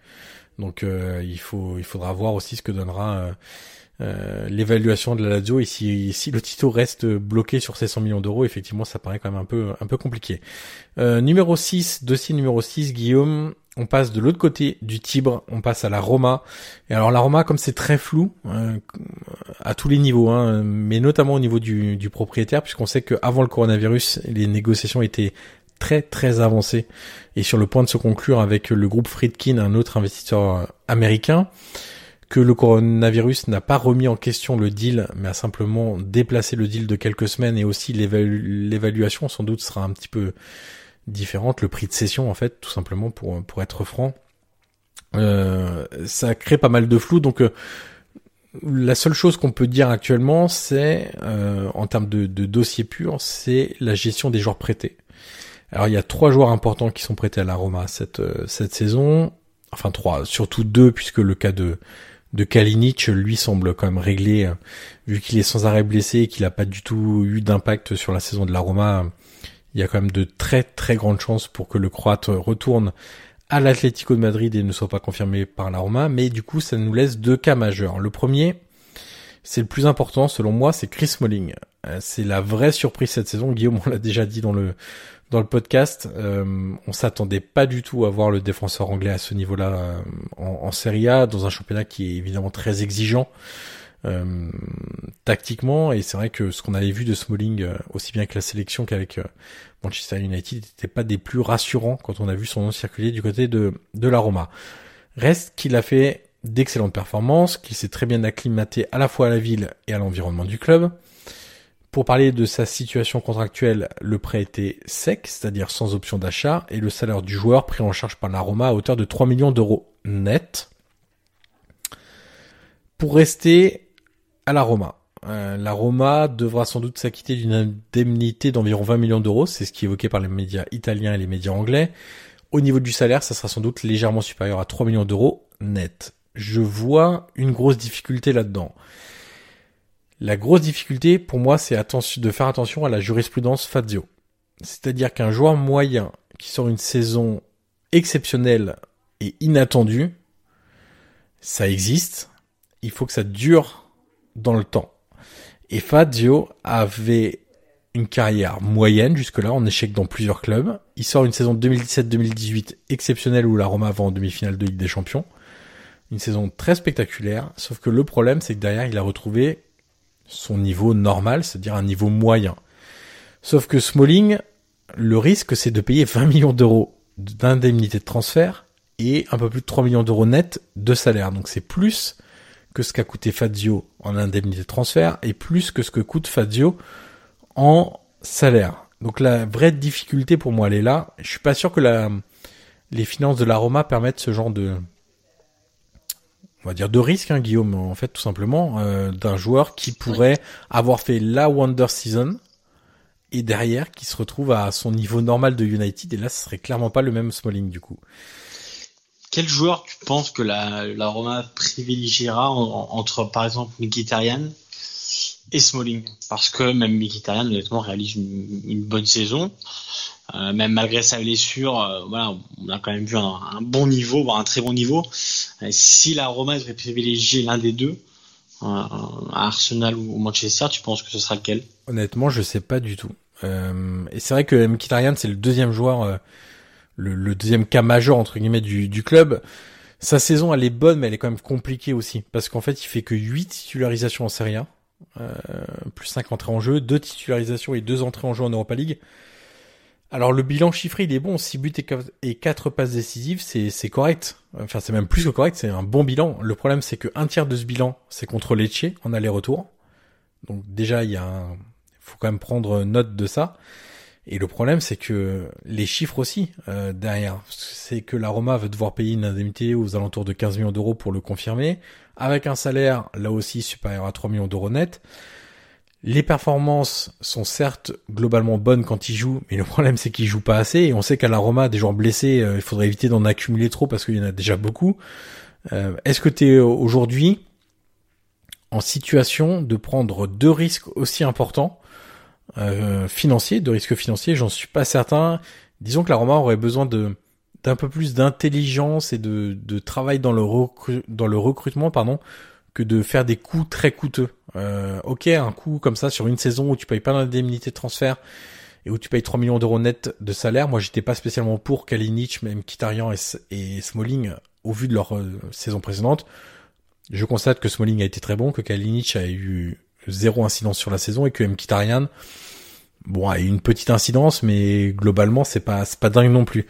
Donc euh, il faut il faudra voir aussi ce que donnera euh, euh, l'évaluation de la Lazio et si, le Tito reste bloqué sur ces 100 millions d'euros, effectivement ça paraît quand même un peu un peu compliqué. numéro 6, dossier numéro 6, Guillaume, on passe de l'autre côté du Tibre, on passe à la Roma. Et alors la Roma, comme c'est très flou, euh, à tous les niveaux, hein, mais notamment au niveau du, du propriétaire, puisqu'on sait qu'avant le coronavirus, les négociations étaient très très avancées et sur le point de se conclure avec le groupe Friedkin, un autre investisseur euh, américain, que le coronavirus n'a pas remis en question le deal, mais a simplement déplacé le deal de quelques semaines et aussi l'évaluation sans doute sera un petit peu différente, le prix de cession en fait, tout simplement pour pour être franc. Euh, ça crée pas mal de flou, donc euh, la seule chose qu'on peut dire actuellement, c'est euh, en termes de, de dossier pur, c'est la gestion des joueurs prêtés. Alors il y a trois joueurs importants qui sont prêtés à la Roma cette cette saison, enfin trois, surtout deux puisque le cas de de Kalinic lui semble quand même réglé vu qu'il est sans arrêt blessé et qu'il n'a pas du tout eu d'impact sur la saison de la Roma il y a quand même de très très grandes chances pour que le Croate retourne à l'Atlético de Madrid et ne soit pas confirmé par la Roma, mais du coup ça nous laisse deux cas majeurs. Le premier, c'est le plus important selon moi, c'est Chris Smalling. Euh, c'est la vraie surprise cette saison. Guillaume, on l'a déjà dit dans le dans le podcast, euh, on s'attendait pas du tout à voir le défenseur anglais à ce niveau-là euh, en, en, Serie A, dans un championnat qui est évidemment très exigeant. Euh, tactiquement et c'est vrai que ce qu'on avait vu de Smalling euh, aussi bien que la sélection qu'avec euh, Manchester United n'était pas des plus rassurants quand on a vu son nom circuler du côté de, de la Roma. Reste qu'il a fait d'excellentes performances, qu'il s'est très bien acclimaté à la fois à la ville et à l'environnement du club. Pour parler de sa situation contractuelle, le prêt était sec, c'est-à-dire sans option d'achat, et le salaire du joueur pris en charge par la Roma à hauteur de 3 millions d'euros net. Pour rester à la Roma. Euh, la Roma devra sans doute s'acquitter d'une indemnité d'environ 20 millions d'euros, c'est ce qui est évoqué par les médias italiens et les médias anglais. Au niveau du salaire, ça sera sans doute légèrement supérieur à 3 millions d'euros net. Je vois une grosse difficulté là-dedans. La grosse difficulté pour moi, c'est de faire attention à la jurisprudence Fazio. C'est-à-dire qu'un joueur moyen qui sort une saison exceptionnelle et inattendue, ça existe. Il faut que ça dure dans le temps. Et Fazio avait une carrière moyenne jusque-là, en échec dans plusieurs clubs. Il sort une saison 2017-2018 exceptionnelle où la Roma va en demi-finale de Ligue des Champions. Une saison très spectaculaire, sauf que le problème c'est que derrière il a retrouvé son niveau normal, c'est-à-dire un niveau moyen. Sauf que Smalling, le risque c'est de payer 20 millions d'euros d'indemnité de transfert et un peu plus de 3 millions d'euros net de salaire. Donc c'est plus que ce qu'a coûté Fazio en indemnité de transfert et plus que ce que coûte Fazio en salaire. Donc la vraie difficulté pour moi elle est là. Je suis pas sûr que la, les finances de la Roma permettent ce genre de on va dire de risque hein, Guillaume en fait tout simplement euh, d'un joueur qui pourrait avoir fait la Wonder Season et derrière qui se retrouve à son niveau normal de United et là ce serait clairement pas le même Smalling du coup. Quel joueur tu penses que la, Roma privilégiera entre par exemple Mkhitaryan et Smalling? Parce que même Mkhitaryan honnêtement réalise une, bonne saison. Euh, même malgré sa blessure, euh, voilà, on a quand même vu un, bon niveau, voire un très bon niveau. Euh, si la Roma devait privilégier l'un des deux, à Arsenal ou Manchester, tu penses que ce sera lequel? Honnêtement, je sais pas du tout. et c'est vrai que Mkhitaryan, c'est le deuxième joueur le, deuxième cas majeur entre guillemets du, du club. Sa saison elle est bonne mais elle est quand même compliquée aussi parce qu'en fait il fait que 8 titularisations en Serie A, euh, plus 5 entrées en jeu, 2 titularisations et 2 entrées en jeu en Europa League. Alors le bilan chiffré il est bon, 6 buts et 4 passes décisives, c'est correct. Enfin c'est même plus que correct, c'est un bon bilan. Le problème c'est que un tiers de ce bilan c'est contre Lecce en aller-retour. Donc déjà il y a un... faut quand même prendre note de ça. Et le problème, c'est que les chiffres aussi euh, derrière, c'est que la Roma va devoir payer une indemnité aux alentours de 15 millions d'euros pour le confirmer, avec un salaire là aussi supérieur à 3 millions d'euros net. Les performances sont certes globalement bonnes quand il joue, mais le problème c'est qu'il joue pas assez. Et on sait qu'à la Roma, des joueurs blessés, euh, il faudrait éviter d'en accumuler trop parce qu'il y en a déjà beaucoup. Euh, est-ce que tu es aujourd'hui en situation de prendre deux risques aussi importants euh, financier, de risque financier, j'en suis pas certain. Disons que la Roma aurait besoin de d'un peu plus d'intelligence et de, de travail dans le, dans le recrutement, pardon, que de faire des coûts très coûteux. Euh, ok, un coût comme ça sur une saison où tu payes pas d'indemnité de transfert et où tu payes 3 millions d'euros net de salaire. Moi, j'étais pas spécialement pour Kalinic, même Kitarian et, et Smalling au vu de leur euh, saison précédente. Je constate que Smalling a été très bon, que Kalinic a eu zéro incidence sur la saison et que Mkhitaryan bon a une petite incidence mais globalement c'est pas c'est pas dingue non plus.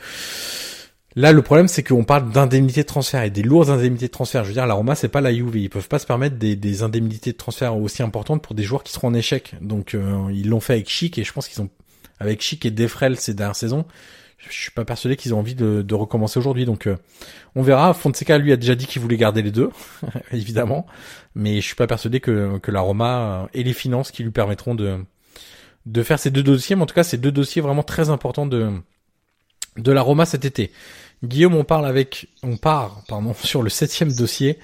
Là le problème c'est qu'on parle d'indemnités de transfert et des lourdes indemnités de transfert. Je veux dire la Roma c'est pas la Juve, ils peuvent pas se permettre des, des indemnités de transfert aussi importantes pour des joueurs qui seront en échec. Donc euh, ils l'ont fait avec Chic et je pense qu'ils ont avec Chic et Defrel ces dernières saisons je suis pas persuadé qu'ils ont envie de, de recommencer aujourd'hui. Donc euh, on verra. Fonseca lui a déjà dit qu'il voulait garder les deux, évidemment, mais je suis pas persuadé que, que la Roma ait les finances qui lui permettront de de faire ces deux dossiers. Mais en tout cas, c'est deux dossiers vraiment très importants de de la Roma cet été. Guillaume, on parle avec, on part, pardon, sur le septième dossier.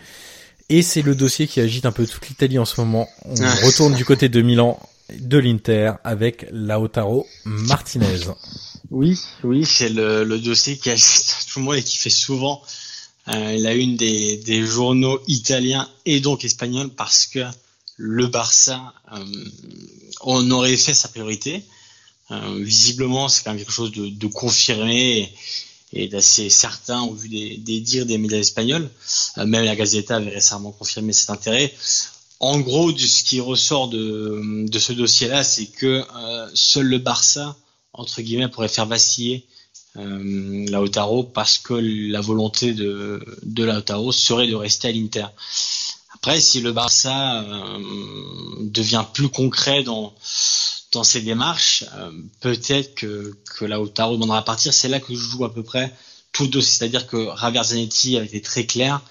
Et c'est le dossier qui agite un peu toute l'Italie en ce moment. On retourne du côté de Milan, de l'Inter, avec Lautaro Martinez. Oui, oui, c'est le, le, dossier qui agite tout le monde et qui fait souvent euh, la une des, journaux italiens et donc espagnols parce que le Barça euh, on aurait fait sa priorité. Euh, visiblement, c'est quand même quelque chose de, confirmé et, d'assez certain au vu des, des, dires des médias espagnols. Euh, même la Gazeta avait récemment confirmé cet intérêt. En gros, ce qui ressort de, ce dossier-là, c'est que euh, seul le Barça entre guillemets, pourrait faire vaciller euh, Lautaro parce que la volonté de, de Lautaro serait de rester à l'Inter. Après, si le Barça euh, devient plus concret dans ses démarches, euh, peut-être que, que Lautaro demandera à partir. C'est là que je joue à peu près le dossier. C'est-à-dire que Javier Zanetti a été très clair,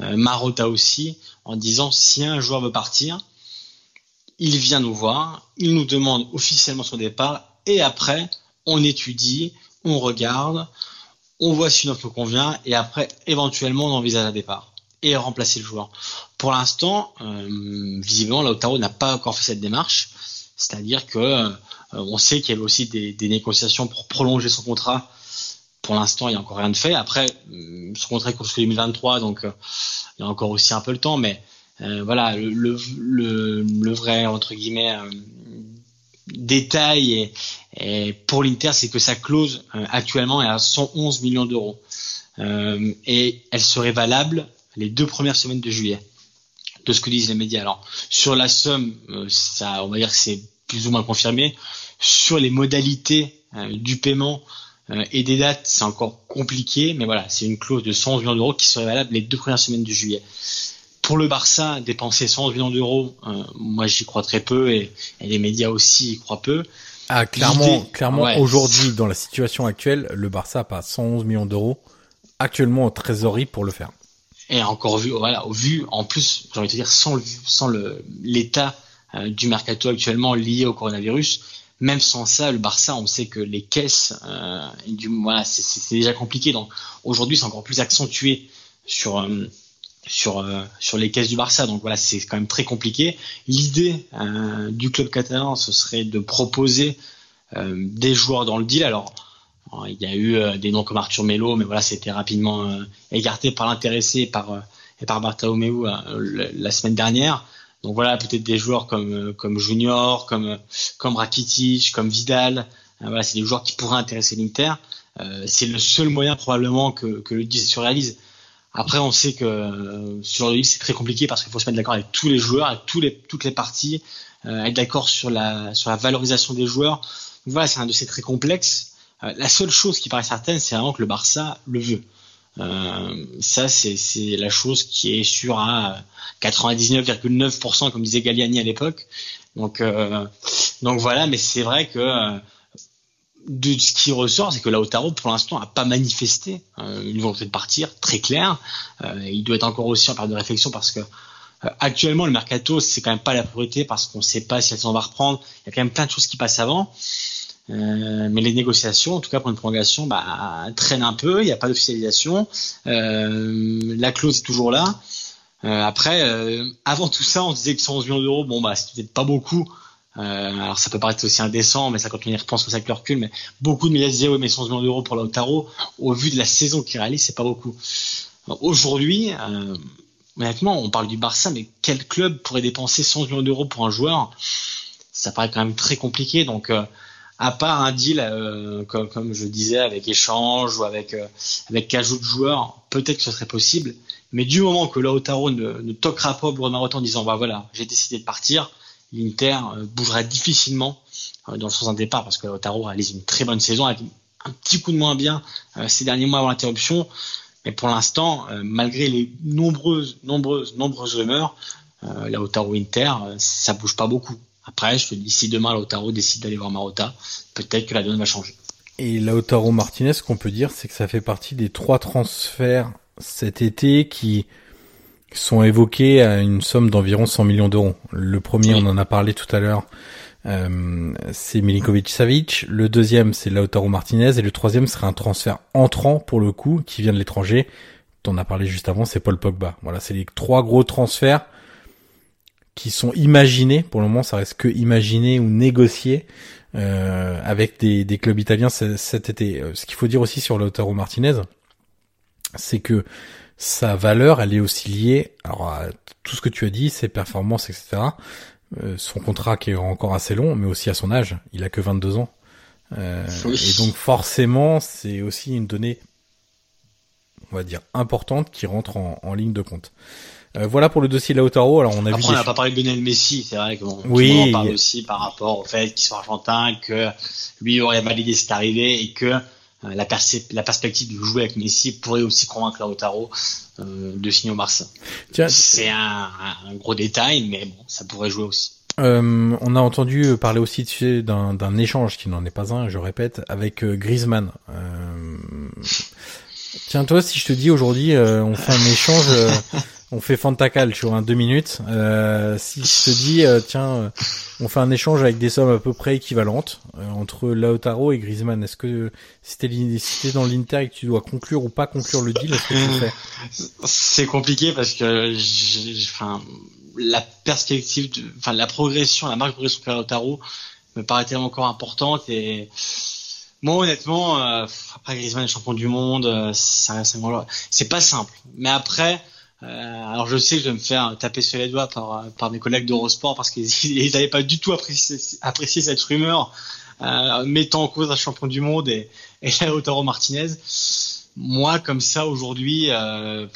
euh, Marotta aussi, en disant si un joueur veut partir, il vient nous voir, il nous demande officiellement son départ et après, on étudie, on regarde, on voit si une offre convient, et après, éventuellement, on envisage un départ et remplacer le joueur. Pour l'instant, euh, visiblement, Lautaro n'a pas encore fait cette démarche, c'est-à-dire que euh, on sait qu'il y avait aussi des, négociations pour prolonger son contrat. Pour l'instant, il n'y a encore rien de fait. Après, euh, son contrat est jusqu'en 2023, donc il y a encore aussi un peu le temps, mais voilà, le, vrai entre guillemets détail pour l'Inter, c'est que sa clause euh, actuellement est à 111 millions d'euros euh, et elle serait valable les deux premières semaines de juillet, de ce que disent les médias. Alors sur la somme, euh, ça, on va dire que c'est plus ou moins confirmé. Sur les modalités du paiement, et des dates, c'est encore compliqué, mais voilà, c'est une clause de 111 millions d'euros qui serait valable les deux premières semaines de juillet. Pour le Barça, dépenser 111 millions d'euros, moi j'y crois très peu et, les médias aussi y croient peu. Ah, clairement, clairement, aujourd'hui, dans la situation actuelle, le Barça a pas 111 millions d'euros actuellement en trésorerie pour le faire. Et encore vu, voilà, vu, en plus, j'ai envie de te dire, sans sans le, l'état euh, du mercato actuellement lié au coronavirus, même sans ça, le Barça, on sait que les caisses, euh, du, voilà, c'est, c'est déjà compliqué. Donc aujourd'hui, c'est encore plus accentué sur euh, sur euh, sur les caisses du Barça. Donc voilà, c'est quand même très compliqué. L'idée euh, du club catalan, ce serait de proposer des joueurs dans le deal. Alors il y a eu euh, des noms comme Arthur Melo, mais voilà, c'était rapidement euh, écarté par l'intéressé et par euh, et par la semaine dernière. Donc voilà, peut-être des joueurs comme comme Junior, comme comme Rakitic, comme Vidal. voilà, c'est des joueurs qui pourraient intéresser l'Inter. c'est le seul moyen probablement que, le 10 se réalise. Après, on sait que sur le livre, c'est très compliqué parce qu'il faut se mettre d'accord avec tous les joueurs, avec tous les, toutes les parties, être d'accord sur la, sur la valorisation des joueurs. Donc voilà, c'est un dossier très complexe. Euh, la seule chose qui paraît certaine, c'est vraiment que le Barça le veut. Euh, ça, c'est la chose qui est sûre à 99,9%, comme disait Galliani à l'époque. Donc, euh, donc voilà, mais c'est vrai que euh, de ce qui ressort, c'est que Lautaro, pour l'instant, a pas manifesté euh, une volonté de partir très claire. il doit être encore aussi en période de réflexion parce que actuellement, le mercato, c'est quand même pas la priorité parce qu'on ne sait pas si elle s'en va reprendre. Il y a quand même plein de choses qui passent avant. Euh, mais les négociations, en tout cas pour une prolongation, bah, traînent un peu. Il n'y a pas d'officialisation. Euh, la clause est toujours là. Euh, après, euh, avant tout ça, on disait que 111 millions d'euros, bon bah c'était pas beaucoup. Euh, alors ça peut paraître aussi indécent, mais ça quand on y repense comme ça avec le recul, mais beaucoup de médias disaient oui mais 111 millions d'euros pour Lautaro, au vu de la saison qu'il réalise, c'est pas beaucoup. Aujourd'hui, honnêtement, on parle du Barça, mais quel club pourrait dépenser 111 millions d'euros pour un joueur? Ça paraît quand même très compliqué. Donc à part un deal euh, comme, je disais avec échange ou avec euh, avec ajout de joueurs, peut-être que ce serait possible. Mais du moment que Lautaro ne, ne toquera pas au Marotta en disant bah voilà j'ai décidé de partir, l'Inter euh, bougera difficilement euh, dans le sens d'un départ parce que Lautaro réalise une très bonne saison avec un petit coup de moins bien ces derniers mois avant l'interruption. Mais pour l'instant, malgré les nombreuses, nombreuses, nombreuses rumeurs, Lautaro Inter, ça bouge pas beaucoup. Après, je te dis, si demain Lautaro décide d'aller voir Marotta, peut-être que la donne va changer. Et Lautaro Martinez, ce qu'on peut dire, c'est que ça fait partie des trois transferts cet été qui sont évoqués à une somme d'environ 100 millions d'euros. Le premier, on en a parlé tout à l'heure, euh, c'est Milinkovic Savic. Le deuxième, c'est Lautaro Martinez. Et le troisième serait un transfert entrant pour le coup, qui vient de l'étranger. T'en as parlé juste avant, c'est Paul Pogba. Voilà, c'est les trois gros transferts qui sont imaginés, pour le moment ça reste que imaginé ou négocié euh, avec des, des, clubs italiens cet été. Euh, ce qu'il faut dire aussi sur Lautaro Martinez, c'est que sa valeur, elle est aussi liée alors, à tout ce que tu as dit, ses performances, etc. Euh, son contrat qui est encore assez long, mais aussi à son âge. Il a que 22 ans. Euh, Et donc forcément, c'est aussi une donnée, on va dire, importante qui rentre en, en ligne de compte. Euh, voilà pour le dossier Lautaro. Alors on a Après, vu. on n'a pas parlé de Lionel Messi, c'est vrai qu'on oui, on parle aussi par rapport au fait qu'il soit argentin, que lui aurait validé cette arrivée et que euh, la, la, perspective de jouer avec Messi pourrait aussi convaincre Lautaro euh, de signer au Mars. C'est un, un, gros détail, mais bon, ça pourrait jouer aussi. Euh, on a entendu parler aussi d'un échange qui n'en est pas un, je répète, avec euh, Griezmann. Euh... Tiens, toi, si je te dis aujourd'hui, on fait un échange on fait Fantacal sur un deux minutes. Euh, si je te dis, euh, tiens, euh, on fait un échange avec des sommes à peu près équivalentes entre Lautaro et Griezmann, est-ce que si t'es dans l'Inter et que tu dois conclure ou pas conclure le deal, est-ce que tu fais? C'est compliqué parce que, enfin, la perspective, enfin, la progression, la marque progression de Lautaro me paraît tellement encore importante et moi, honnêtement, après Griezmann est champion du monde, ça reste c'est pas simple. Mais après, euh, alors je sais que je vais me faire taper sur les doigts par, par mes collègues d'Eurosport parce qu'ils n'avaient pas du tout apprécié, apprécié cette rumeur euh, mettant en cause un champion du monde et, et Lautaro Martinez. Moi, comme ça, aujourd'hui, euh,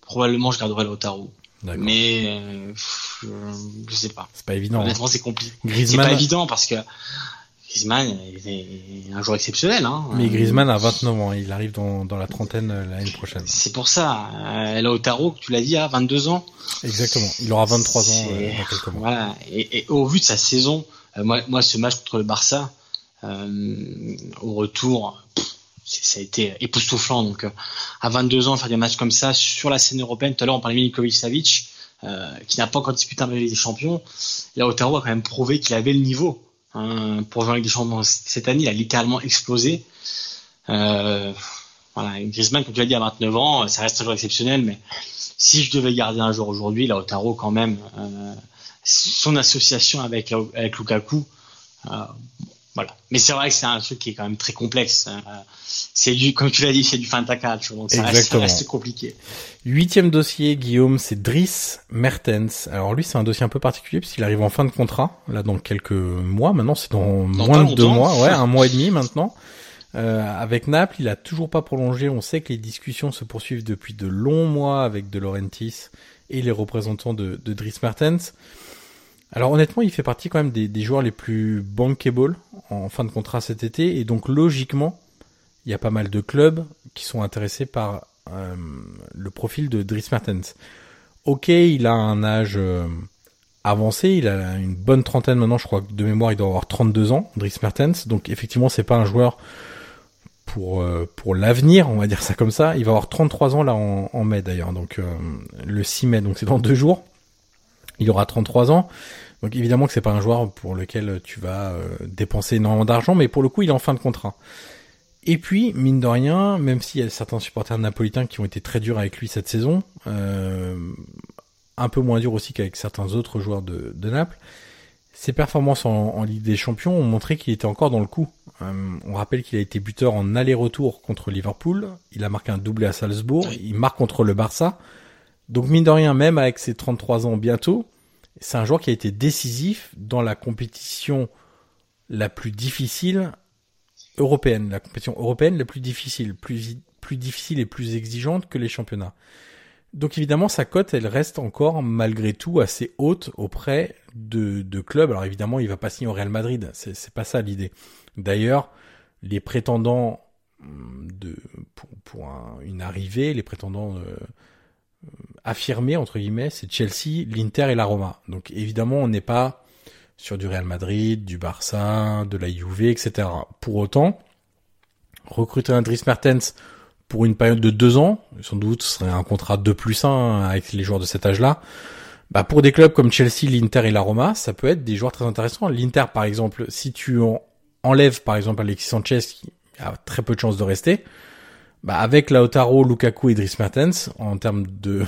probablement je garderai Lautaro. Mais euh, je, sais pas. C'est pas évident. Honnêtement, c'est compliqué. C'est pas évident parce que Griezmann est un joueur exceptionnel. Hein. Mais Griezmann a 29 ans, il arrive dans, dans la trentaine euh, l'année prochaine. C'est pour ça. Euh, Lautaro, tu l'as dit, a 22 ans. Exactement, il aura 23 ans euh, dans mois. Voilà. Et, et, au vu de sa saison, euh, moi, moi, ce match contre le Barça, euh, au retour, ça a été époustouflant. Donc, à 22 ans, faire des matchs comme ça sur la scène européenne. Tout à l'heure, on parlait de Milinkovic-Savic, qui n'a pas encore disputé un match des champions. Lautaro a quand même prouvé qu'il avait le niveau. Hein, pour jouer avec des champions cette année, il a littéralement explosé. Euh, voilà, Griezmann, comme tu l'as dit, à 29 ans, ça reste un joueur exceptionnel, mais si je devais garder un joueur aujourd'hui, Lautaro quand même, euh, son association avec, avec Lukaku, euh, voilà. Mais c'est vrai que c'est un truc qui est quand même très complexe. C'est du, comme tu l'as dit, c'est du fantacalcio, donc ça reste, ça reste, compliqué. Huitième dossier, Guillaume, c'est Driss Mertens. Alors lui, c'est un dossier un peu particulier puisqu'il arrive en fin de contrat, là dans quelques mois. Maintenant, c'est dans, dans, moins de deux mois, ouais, un mois et demi maintenant. Euh, avec Naples, il a toujours pas prolongé. On sait que les discussions se poursuivent depuis de longs mois avec De Laurentiis et les représentants de, de Dries Mertens. Alors honnêtement, il fait partie quand même des, des, joueurs les plus bankable en fin de contrat cet été, et donc logiquement, il y a pas mal de clubs qui sont intéressés par euh, le profil de Dries Mertens. Ok, il a un âge euh, avancé, il a une bonne trentaine maintenant, je crois que de mémoire il doit avoir 32 ans, Dries Mertens, donc effectivement c'est pas un joueur pour euh, pour l'avenir, on va dire ça comme ça. Il va avoir 33 ans là en, en mai d'ailleurs, donc le 6 mai, donc c'est dans deux jours. Il aura 33 ans. Donc évidemment que c'est pas un joueur pour lequel tu vas dépenser énormément d'argent, mais pour le coup il est en fin de contrat. Et puis, mine de rien, même s'il y a certains supporters napolitains qui ont été très durs avec lui cette saison, euh, un peu moins durs aussi qu'avec certains autres joueurs de, de Naples, ses performances en, en, Ligue des Champions ont montré qu'il était encore dans le coup. Euh, on rappelle qu'il a été buteur en aller-retour contre Liverpool, il a marqué un doublé à Salzbourg, il marque contre le Barça. Donc mine de rien, même avec ses 33 ans bientôt, c'est un joueur qui a été décisif dans la compétition la plus difficile européenne, la compétition européenne la plus difficile, plus, plus difficile et plus exigeante que les championnats. Donc évidemment, sa cote, elle reste encore malgré tout assez haute auprès de, de clubs. Alors évidemment, il va pas signer au Real Madrid, c'est pas ça l'idée. D'ailleurs, les prétendants hum, de, pour, pour un, une arrivée, les prétendants euh, affirmés entre guillemets, c'est Chelsea, l'Inter et la Roma. Donc évidemment, on n'est pas sur du Real Madrid, du Barça, de la Juve, etc. Pour autant, recruter un Dries Mertens pour une période de deux ans, sans doute ce serait un contrat 2 plus 1 avec les joueurs de cet âge-là, bah pour des clubs comme Chelsea, l'Inter et la Roma, ça peut être des joueurs très intéressants. L'Inter, par exemple, si tu enlèves par exemple Alexis Sanchez, qui a très peu de chances de rester, bah avec Lautaro, Lukaku et Dries Mertens, en termes de,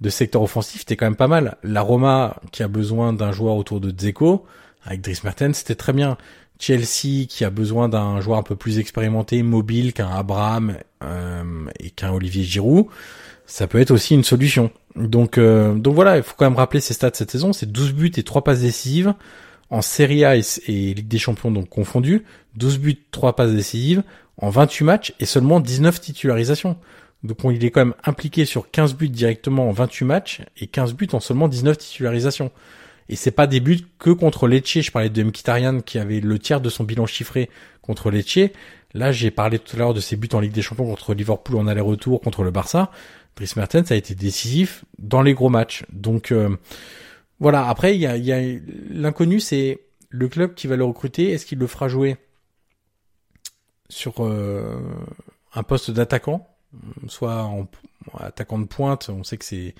de secteur offensif, t'es quand même pas mal. La Roma, qui a besoin d'un joueur autour de Dzeko, avec Dries Mertens, c'était très bien. Chelsea, qui a besoin d'un joueur un peu plus expérimenté, mobile, qu'un Abraham euh, et qu'un Olivier Giroud, ça peut être aussi une solution. Donc, euh, donc voilà, il faut quand même rappeler ses stats cette saison, c'est 12 buts et 3 passes décisives en Serie A et, Ligue des Champions donc confondus, 12 buts, 3 passes décisives, en 28 matchs et seulement 19 titularisations. Donc il est quand même impliqué sur 15 buts directement en 28 matchs et 15 buts en seulement 19 titularisations. Et c'est pas des buts que contre Lecce. Je parlais de Mkhitaryan qui avait le tiers de son bilan chiffré contre Lecce. Là, j'ai parlé tout à l'heure de ses buts en Ligue des Champions contre Liverpool en aller-retour contre le Barça. Dries Mertens a été décisif dans les gros matchs. Donc euh, voilà. Après, il y a, l'inconnu, c'est le club qui va le recruter. Est-ce qu'il le fera jouer sur euh, un poste d'attaquant, soit en attaquant de pointe, on sait que c'est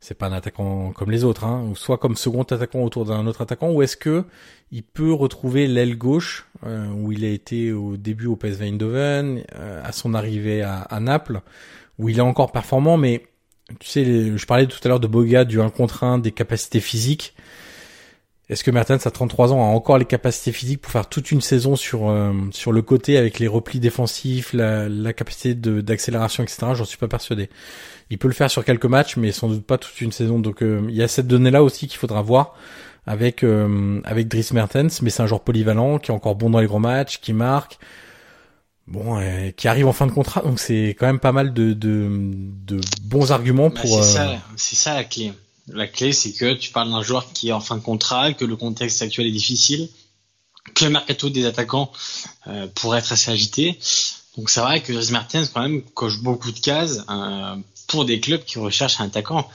c'est pas un attaquant comme les autres, hein, soit comme second attaquant autour d'un autre attaquant, ou est-ce que il peut retrouver l'aile gauche euh, où il a été au début au PSV Eindhoven, euh, à son arrivée à, Naples, où il est encore performant, mais tu sais, je parlais tout à l'heure de Boga, du 1 contre 1, des capacités physiques. Est-ce que Mertens à 33 ans a encore les capacités physiques pour faire toute une saison sur euh, sur le côté avec les replis défensifs, la, la capacité d'accélération, etc. J'en suis pas persuadé. Il peut le faire sur quelques matchs, mais sans doute pas toute une saison. Donc euh, il y a cette donnée-là aussi qu'il faudra voir avec euh, avec Dries Mertens, mais c'est un joueur polyvalent qui est encore bon dans les gros matchs, qui marque, bon, qui arrive en fin de contrat. Donc c'est quand même pas mal de de, de bons arguments bah, pour. c'est ça, c'est ça la clé. La clé, c'est que tu parles d'un joueur qui est en fin de contrat, que le contexte actuel est difficile, que le mercato des attaquants pourrait être assez agité. Donc c'est vrai que Dries Mertens quand même coche beaucoup de cases pour des clubs qui recherchent un attaquant.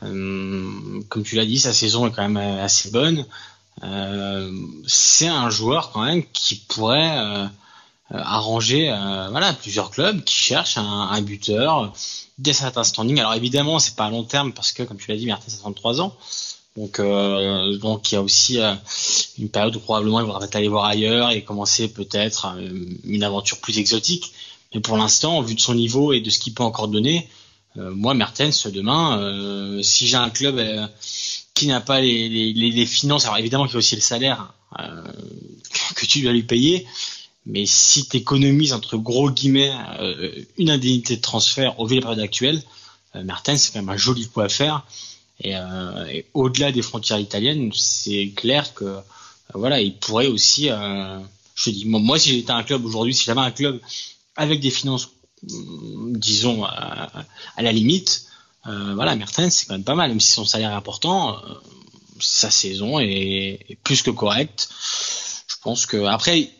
comme tu l'as dit, sa saison est quand même assez bonne. c'est un joueur quand même qui pourrait euh, arranger euh, voilà plusieurs clubs qui cherchent un, buteur dès certains standing. Alors évidemment, c'est pas à long terme parce que comme tu l'as dit, Mertens a 33 ans. Donc, euh, donc il y a aussi une période où probablement il faudra aller voir ailleurs et commencer peut-être une aventure plus exotique. Mais pour l'instant, vu de son niveau et de ce qu'il peut encore donner, moi Mertens demain, si j'ai un club qui n'a pas les, les, les, finances, alors évidemment qu'il y a aussi le salaire que tu dois lui payer, mais si tu économises entre gros guillemets euh, une indemnité de transfert au vu de la période actuelle, euh, Mertens c'est quand même un joli coup à faire. Et, euh, et au-delà des frontières italiennes, c'est clair que voilà, il pourrait aussi. je dis moi, si j'étais un club aujourd'hui, si j'avais un club avec des finances, mm, disons à, la limite, voilà, Mertens c'est quand même pas mal, même si son salaire est important. sa saison est, plus que correcte pense que après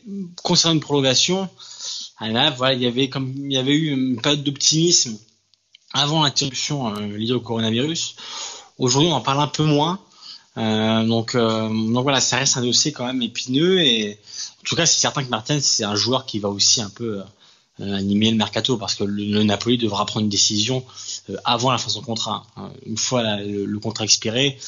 concernant une prolongation, là, voilà, il y avait comme il y avait eu une période d'optimisme avant l'interruption euh, liée au coronavirus. Aujourd'hui, on en parle un peu moins. Euh, donc, euh, donc voilà, ça reste un dossier quand même épineux et en tout cas, c'est certain que Martin c'est un joueur qui va aussi un peu euh, animer le mercato parce que le, Napoli devra prendre une décision euh, avant la fin de son contrat. Hein. Une fois le, contrat expiré,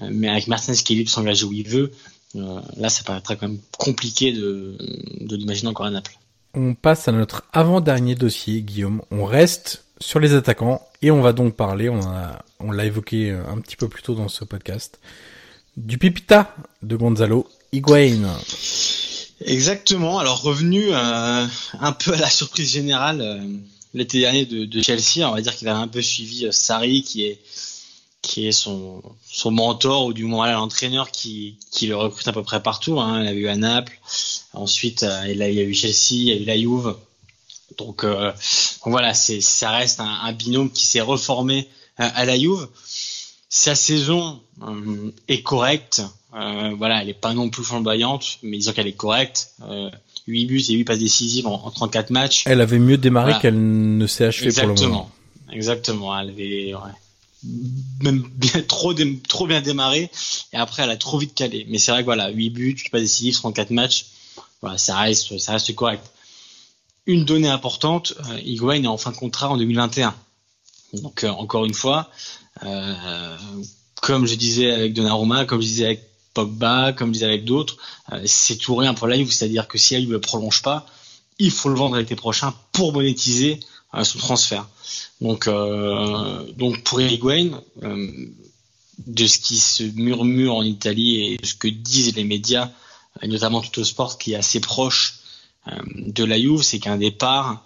mais avec Martinez qui est libre de s'engager où il veut, là, ça paraîtrait quand même compliqué de, de l'imaginer encore à Naples. On passe à notre avant-dernier dossier, Guillaume. On reste sur les attaquants et on va donc parler, on, on l'a évoqué un petit peu plus tôt dans ce podcast, du Pipita de Gonzalo Higuain. Exactement. Alors revenu euh, un peu à la surprise générale euh, l'été dernier de, de, Chelsea, on va dire qu'il a un peu suivi Sarri qui est qui est son, son mentor ou du moins l'entraîneur qui, qui le recrute à peu près partout. Hein. Il a eu à Naples, ensuite euh, il, a, il a eu Chelsea, il a eu la Juve. Donc, euh, voilà, c'est ça reste un, un binôme qui s'est reformé euh, à la Juve. Sa saison euh, est correcte. voilà, elle est pas non plus flamboyante, mais disons qu'elle est correcte. 8 buts et 8 passes décisives en, 34 matchs. Elle avait mieux démarré qu'elle ne s'est achevée pour le moment. Exactement, elle avait ouais, même trop trop bien démarré et après elle a trop vite calé. Mais c'est vrai que voilà 8 buts pas décisif 34 matchs voilà ça reste ça reste correct. Une donnée importante euh, Higuain est en fin de contrat en 2021 donc euh, encore une fois euh, comme je disais avec Donnarumma comme je disais avec Pogba comme je disais avec d'autres euh, c'est tout rien pour la c'est-à-dire que si elle ne le prolonge pas il faut le vendre l'été prochain pour monétiser son transfert donc, euh, donc pour Higuain, euh, de ce qui se murmure en Italie et de ce que disent les médias, notamment tout au sport, qui est assez proche euh, de la Juve, c'est qu'un départ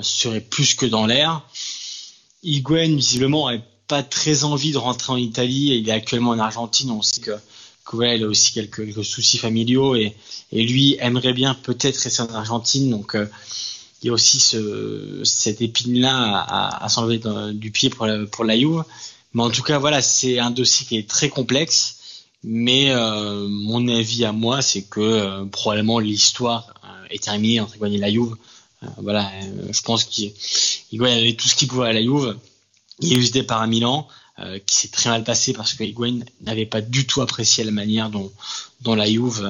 serait plus que dans l'air. Higuain, visiblement, n'a pas très envie de rentrer en Italie. Et il est actuellement en Argentine. On sait que, il a aussi quelques, quelques soucis familiaux et, et, lui aimerait bien peut-être rester en Argentine. Donc, il y a aussi ce, cette épine-là à, s'enlever du pied pour la, pour Juve. Mais en tout cas, voilà, c'est un dossier qui est très complexe. Mais euh, mon avis à moi, c'est que euh, probablement l'histoire euh, est terminée entre Higuain et la Juve. Voilà, je pense qu'il avait tout ce qu'il pouvait à la Juve. Il a eu ce départ à Milan qui s'est très mal passé parce que Higuain n'avait pas du tout apprécié la manière dont, la Juve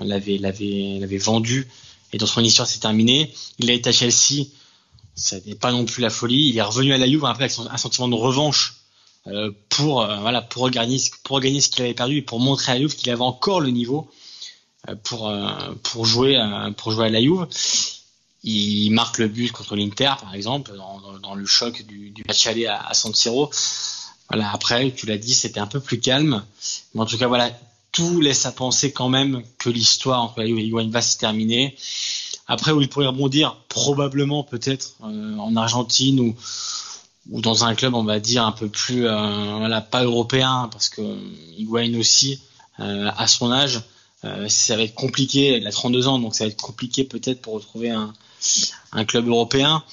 l'avait, l'avait vendu et dans son histoire c'est terminé. Il a été à Chelsea, ça n'est pas non plus la folie. Il est revenu à la Juve après avec un sentiment de revanche euh, pour euh, pour regagner ce qu'il avait perdu et pour montrer à la Juve qu'il avait encore le niveau euh, pour jouer à la Juve. Il marque le but contre l'Inter par exemple dans, le choc du, du match aller à, à San Siro. Voilà après tu l'as dit c'était un peu plus calme, mais en tout cas voilà tout laisse à penser quand même que l'histoire entre Higuain va se terminer. Après, où il pourrait rebondir, probablement peut-être euh, en Argentine ou, ou dans un club, on va dire, un peu plus, euh, voilà, pas européen, parce que Higuain aussi, euh, à son âge, euh, ça va être compliqué, il a 32 ans, donc ça va être compliqué peut-être pour retrouver un club européen.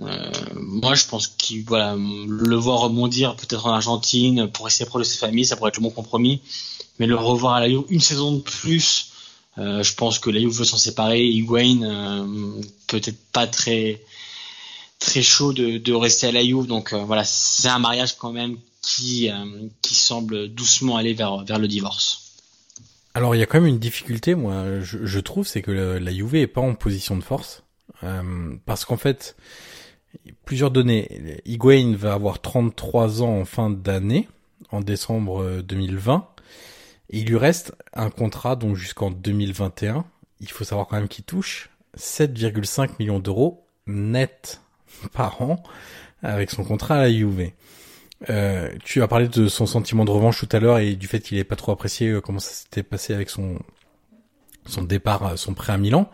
Euh, moi, je pense qu'il le voir rebondir peut-être en Argentine pour rester proche de ses familles, ça pourrait être le bon compromis mais le revoir à la Juve une saison de plus je pense que la Juve veut s'en séparer. Higuain peut-être pas très très chaud de, de rester à la Juve. Donc voilà, c'est un mariage quand même qui qui semble doucement aller vers vers le divorce. Alors il y a quand même une difficulté, moi, je, je trouve, c'est que la Juve est pas en position de force. Euh, parce qu'en fait, plusieurs données. Higuain va avoir 33 ans en fin d'année, en décembre 2020. Euh, et il lui reste un contrat donc jusqu'en 2021. Il faut savoir quand même qu'il touche 7,5 millions d'euros net par an avec son contrat à la Juve. Euh, tu as parlé de son sentiment de revanche tout à l'heure et du fait qu'il n'ait pas trop apprécié euh, comment ça s'était passé avec son son départ, son prêt à Milan.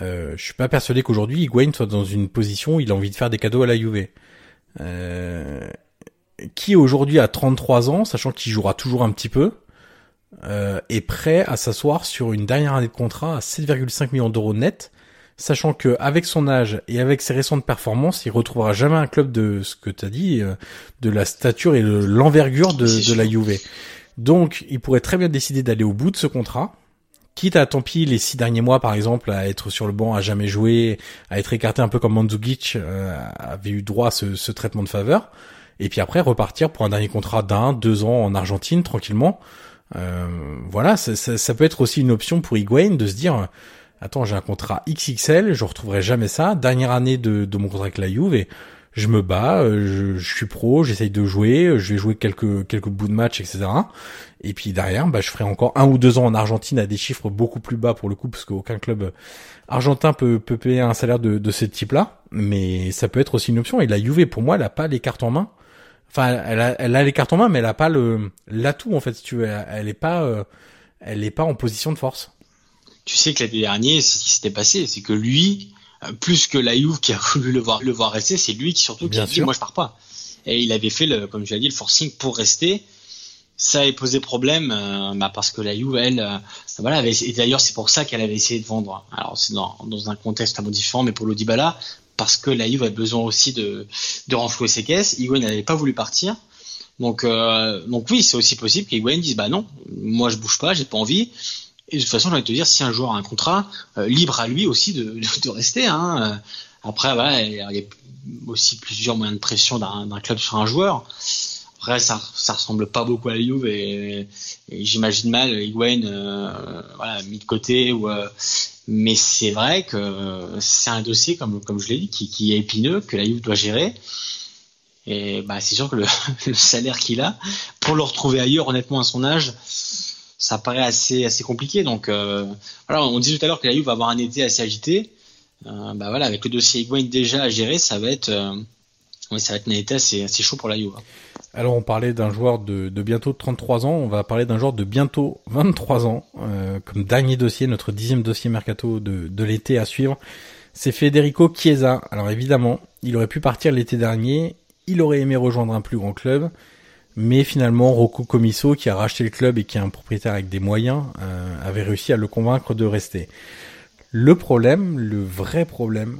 Euh, je suis pas persuadé qu'aujourd'hui Higuain soit dans une position où il a envie de faire des cadeaux à la Juve. Euh, qui aujourd'hui a 33 ans, sachant qu'il jouera toujours un petit peu, euh, est prêt à s'asseoir sur une dernière année de contrat à 7,5 millions d'euros net, sachant que avec son âge et avec ses récentes performances, il retrouvera jamais un club de ce que tu as dit, euh, de la stature et de l'envergure de, de la Juve. Donc, il pourrait très bien décider d'aller au bout de ce contrat quitte à tant pis les six derniers mois par exemple à être sur le banc, à jamais jouer, à être écarté un peu comme Mandzukic euh, avait eu droit à ce, traitement de faveur, et puis après repartir pour un dernier contrat d'un, deux ans en Argentine tranquillement. Euh, voilà, ça, peut être aussi une option pour Higuain de se dire attends j'ai un contrat XXL, je retrouverai jamais ça, dernière année de, de mon contrat avec la Juve je me bats, euh, je, suis pro, j'essaye de jouer, je vais jouer quelques quelques bouts de match, etc. Et puis derrière, bah, je ferai encore un ou deux ans en Argentine à des chiffres beaucoup plus bas pour le coup, parce qu'aucun club argentin peut, peut payer un salaire de, de ce type-là. Mais ça peut être aussi une option. Et la Juve, pour moi, elle a pas les cartes en main. Enfin, elle a, elle a les cartes en main, mais elle a pas le l'atout en fait. Si tu veux, elle est pas, euh, elle est pas en position de force. Tu sais que l'année dernière, ce qui s'était passé, c'est que lui, euh, plus que la Juve qui a voulu le voir, le voir rester, c'est lui qui surtout qui a dit moi je pars pas. Et il avait fait le, comme tu as dit, le forcing pour rester. Ça a posé problème, euh, bah parce que la Juve, elle, euh, voilà, et d'ailleurs c'est pour ça qu'elle avait essayé de vendre. Alors c'est dans, dans un contexte un peu différent, mais pour l'Odibala, parce que la Juve a besoin aussi de, de renflouer ses caisses. Higuain n'avait pas voulu partir. Donc, donc oui, c'est aussi possible qu'Higuain dise bah non, moi je bouge pas, j'ai pas envie. Et de toute façon, j'ai envie de te dire, si un joueur a un contrat, euh, libre à lui aussi de, de, rester. Hein. Après, voilà, il y a aussi plusieurs moyens de pression d'un club sur un joueur. Après, ça, ça ressemble pas beaucoup à la Juve et, j'imagine mal Higuain euh, voilà, mis de côté. Ou, euh, mais c'est vrai que c'est un dossier, comme, comme je l'ai dit, qui, qui est épineux, que la Juve doit gérer. Et bah, c'est sûr que le, le salaire qu'il a, pour le retrouver ailleurs, honnêtement, à son âge, ça paraît assez assez compliqué. Donc euh, on disait tout à l'heure que la Juve va avoir un été assez agité. Euh, bah voilà, avec le dossier Higuain déjà à gérer, ça va être euh, ça va être un été assez, assez chaud pour la Juve. Alors on parlait d'un joueur de, bientôt 33 ans, on va parler d'un joueur de bientôt 23 ans, comme dernier dossier, notre dixième dossier mercato de, de l'été à suivre. C'est Federico Chiesa. Alors évidemment, il aurait pu partir l'été dernier, il aurait aimé rejoindre un plus grand club, mais finalement, Rocco Comiso, qui a racheté le club et qui est un propriétaire avec des moyens, euh, avait réussi à le convaincre de rester. Le problème, le vrai problème,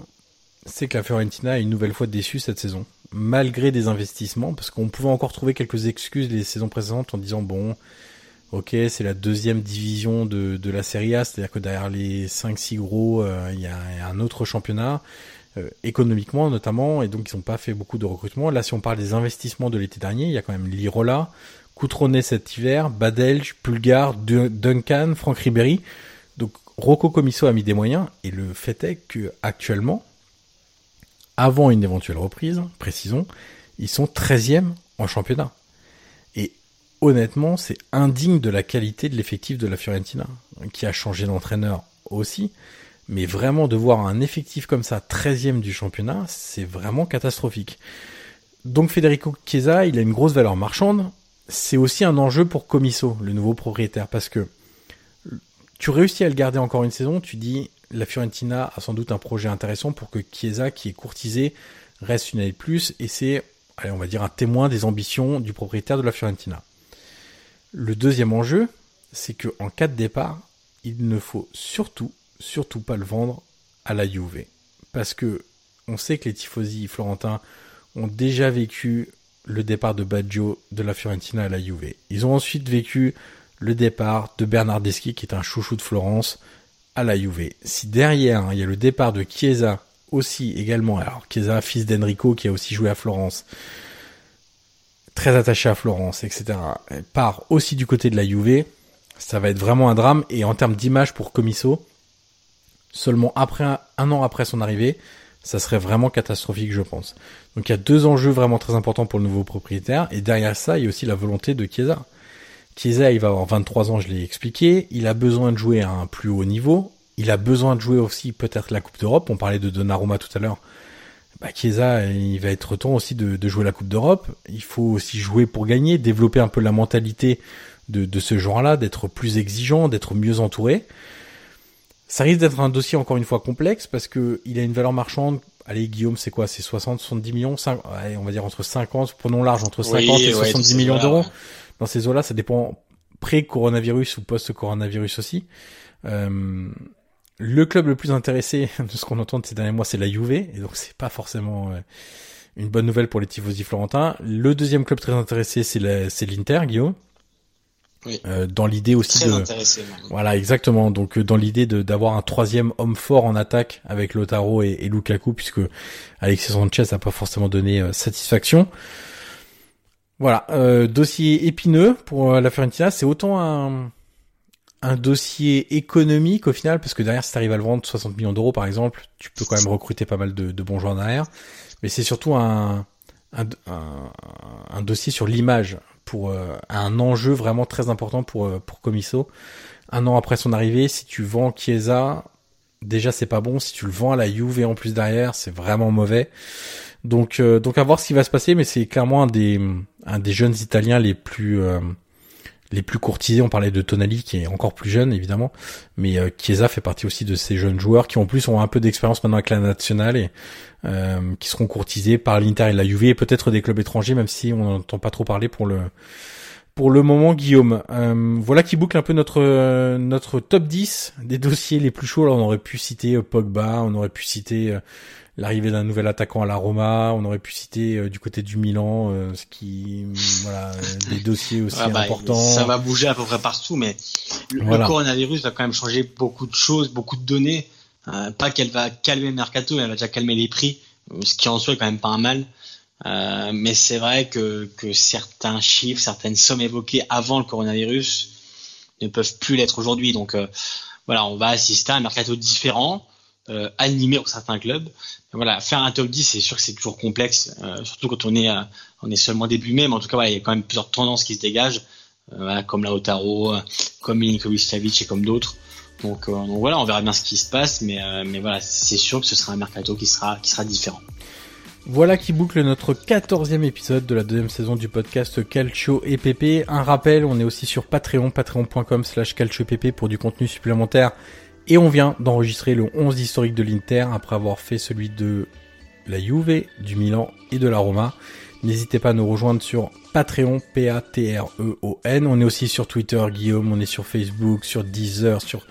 c'est que la Fiorentina est une nouvelle fois déçue cette saison, malgré des investissements, parce qu'on pouvait encore trouver quelques excuses les saisons précédentes en disant bon, ok, c'est la deuxième division de, de la Serie A, c'est-à-dire que derrière les 5-6 gros, euh, il y, a un autre championnat. Euh, économiquement notamment, et donc ils n'ont pas fait beaucoup de recrutement. Là, si on parle des investissements de l'été dernier, il y a quand même Lirola, Coutronnet cet hiver, Badelj, Pulgar, Duncan, Franck Ribéry. Donc Rocco Comiso a mis des moyens, et le fait est que actuellement, avant une éventuelle reprise, précisons, ils sont 13e en championnat. Et honnêtement, c'est indigne de la qualité de l'effectif de la Fiorentina, qui a changé d'entraîneur aussi. Mais vraiment de voir un effectif comme ça, 13e du championnat, c'est vraiment catastrophique. Donc Federico Chiesa, il a une grosse valeur marchande. C'est aussi un enjeu pour Comiso, le nouveau propriétaire, parce que tu réussis à le garder encore une saison, tu dis la Fiorentina a sans doute un projet intéressant pour que Chiesa, qui est courtisé, reste une année de plus, et c'est, allez, on va dire, un témoin des ambitions du propriétaire de la Fiorentina. Le deuxième enjeu, c'est que en cas de départ, il ne faut surtout surtout pas le vendre à la Juve. Parce que on sait que les tifosi florentins ont déjà vécu le départ de Baggio de la Fiorentina à la Juve. Ils ont ensuite vécu le départ de Bernardeschi, qui est un chouchou de Florence, à la Juve. Si derrière, il y a le départ de Chiesa aussi également, alors Chiesa, fils d'Enrico, qui a aussi joué à Florence, très attaché à Florence, etc., part aussi du côté de la Juve, ça va être vraiment un drame. Et en termes d'image pour Comiso, seulement après un, an après son arrivée, ça serait vraiment catastrophique, je pense. Donc il y a deux enjeux vraiment très importants pour le nouveau propriétaire. Et derrière ça, il y a aussi la volonté de Chiesa. Chiesa, il va avoir 23 ans, je l'ai expliqué. Il a besoin de jouer à un plus haut niveau. Il a besoin de jouer aussi peut-être la Coupe d'Europe. On parlait de Donnarumma tout à l'heure. Bah, Chiesa, il va être temps aussi de, jouer la Coupe d'Europe. Il faut aussi jouer pour gagner, développer un peu la mentalité de, de ce genre-là, d'être plus exigeant, d'être mieux entouré. Ça risque d'être un dossier encore une fois complexe parce que il a une valeur marchande. Allez, Guillaume, c'est quoi? C'est 60, 70 millions? 5, on va dire entre 50, prenons large, entre 50 et 70 millions d'euros. Dans ces eaux-là, ça dépend pré-coronavirus ou post-coronavirus aussi. Euh, le club le plus intéressé de ce qu'on entend de ces derniers mois, c'est la Juve, et donc c'est pas forcément euh, une bonne nouvelle pour les tifosi florentins. Le deuxième club très intéressé, c'est l'Inter, Guillaume. Euh, dans l'idée aussi Très de voilà exactement. Donc euh, dans l'idée de d'avoir un troisième homme fort en attaque avec Lotaro et, et Lukaku puisque Alexis Sanchez n'a pas forcément donné euh, satisfaction. Voilà dossier épineux pour la Fiorentina. C'est autant un un dossier économique au final parce que derrière si tu arrives à le vendre 60 millions d'euros par exemple tu peux quand même recruter pas mal de, de bons joueurs derrière. Mais c'est surtout un un, un, un dossier sur l'image pour euh, un enjeu vraiment très important pour euh, pour Comiso. Un an après son arrivée, si tu vends Chiesa, déjà c'est pas bon. Si tu le vends à la Juve en plus derrière, c'est vraiment mauvais. Donc euh, donc à voir ce qui va se passer, mais c'est clairement un des un des jeunes Italiens les plus les plus courtisés. On parlait de Tonali qui est encore plus jeune évidemment, mais euh, Chiesa fait partie aussi de ces jeunes joueurs qui en plus ont un peu d'expérience maintenant avec la nationale et euh, qui seront courtisés par l'Inter et la Juve et peut-être des clubs étrangers, même si on n'entend pas trop parler pour le pour le moment, Guillaume. Euh, voilà qui boucle un peu notre notre top 10 des dossiers les plus chauds. Alors, on aurait pu citer Pogba, on aurait pu citer l'arrivée d'un nouvel attaquant à la Roma, on aurait pu citer euh, du côté du Milan, euh, ce qui, voilà, des dossiers aussi bah, importants. Ça va bouger à peu près partout, mais le, coronavirus va quand même changer beaucoup de choses, beaucoup de données. Euh, pas qu'elle va calmer le mercato, elle va déjà calmer les prix, ce qui en soi est quand même pas un mal. mais c'est vrai que, que certains chiffres, certaines sommes évoquées avant le coronavirus ne peuvent plus l'être aujourd'hui. Donc voilà, on va assister à un mercato différent euh, animé pour certains clubs. voilà, faire un top 10, c'est sûr que c'est toujours complexe, euh, surtout quand on est euh, on est seulement début mai, mais en tout cas, voilà, il y a quand même plusieurs tendances qui se dégagent, euh, comme Lautaro, comme Milinkovic Savic et comme d'autres. Donc, donc, voilà, on verra bien ce qui se passe, mais mais voilà, c'est sûr que ce sera un mercato qui sera qui sera différent. Voilà qui boucle notre quatorzième épisode de la deuxième saison du podcast Calcio et PP. Un rappel, on est aussi sur Patreon, patreon.com slash calcio pour du contenu supplémentaire et on vient d'enregistrer le 11 historique de l'Inter après avoir fait celui de la Juve, du Milan et de la Roma. N'hésitez pas à nous rejoindre sur Patreon, P-A-T-R-E-O-N. On est aussi sur Twitter, Guillaume, on est sur Facebook, sur Deezer, sur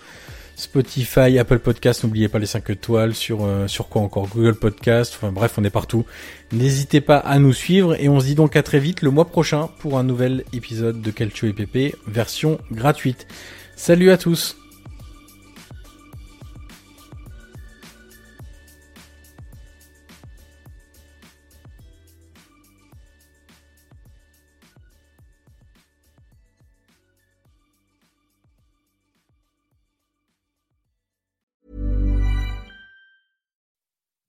Spotify, Apple Podcast, n'oubliez pas les 5 étoiles, sur, euh, sur quoi encore? Google Podcast, enfin bref, on est partout. N'hésitez pas à nous suivre et on se dit donc à très vite le mois prochain pour un nouvel épisode de Calcio et version gratuite. Salut à tous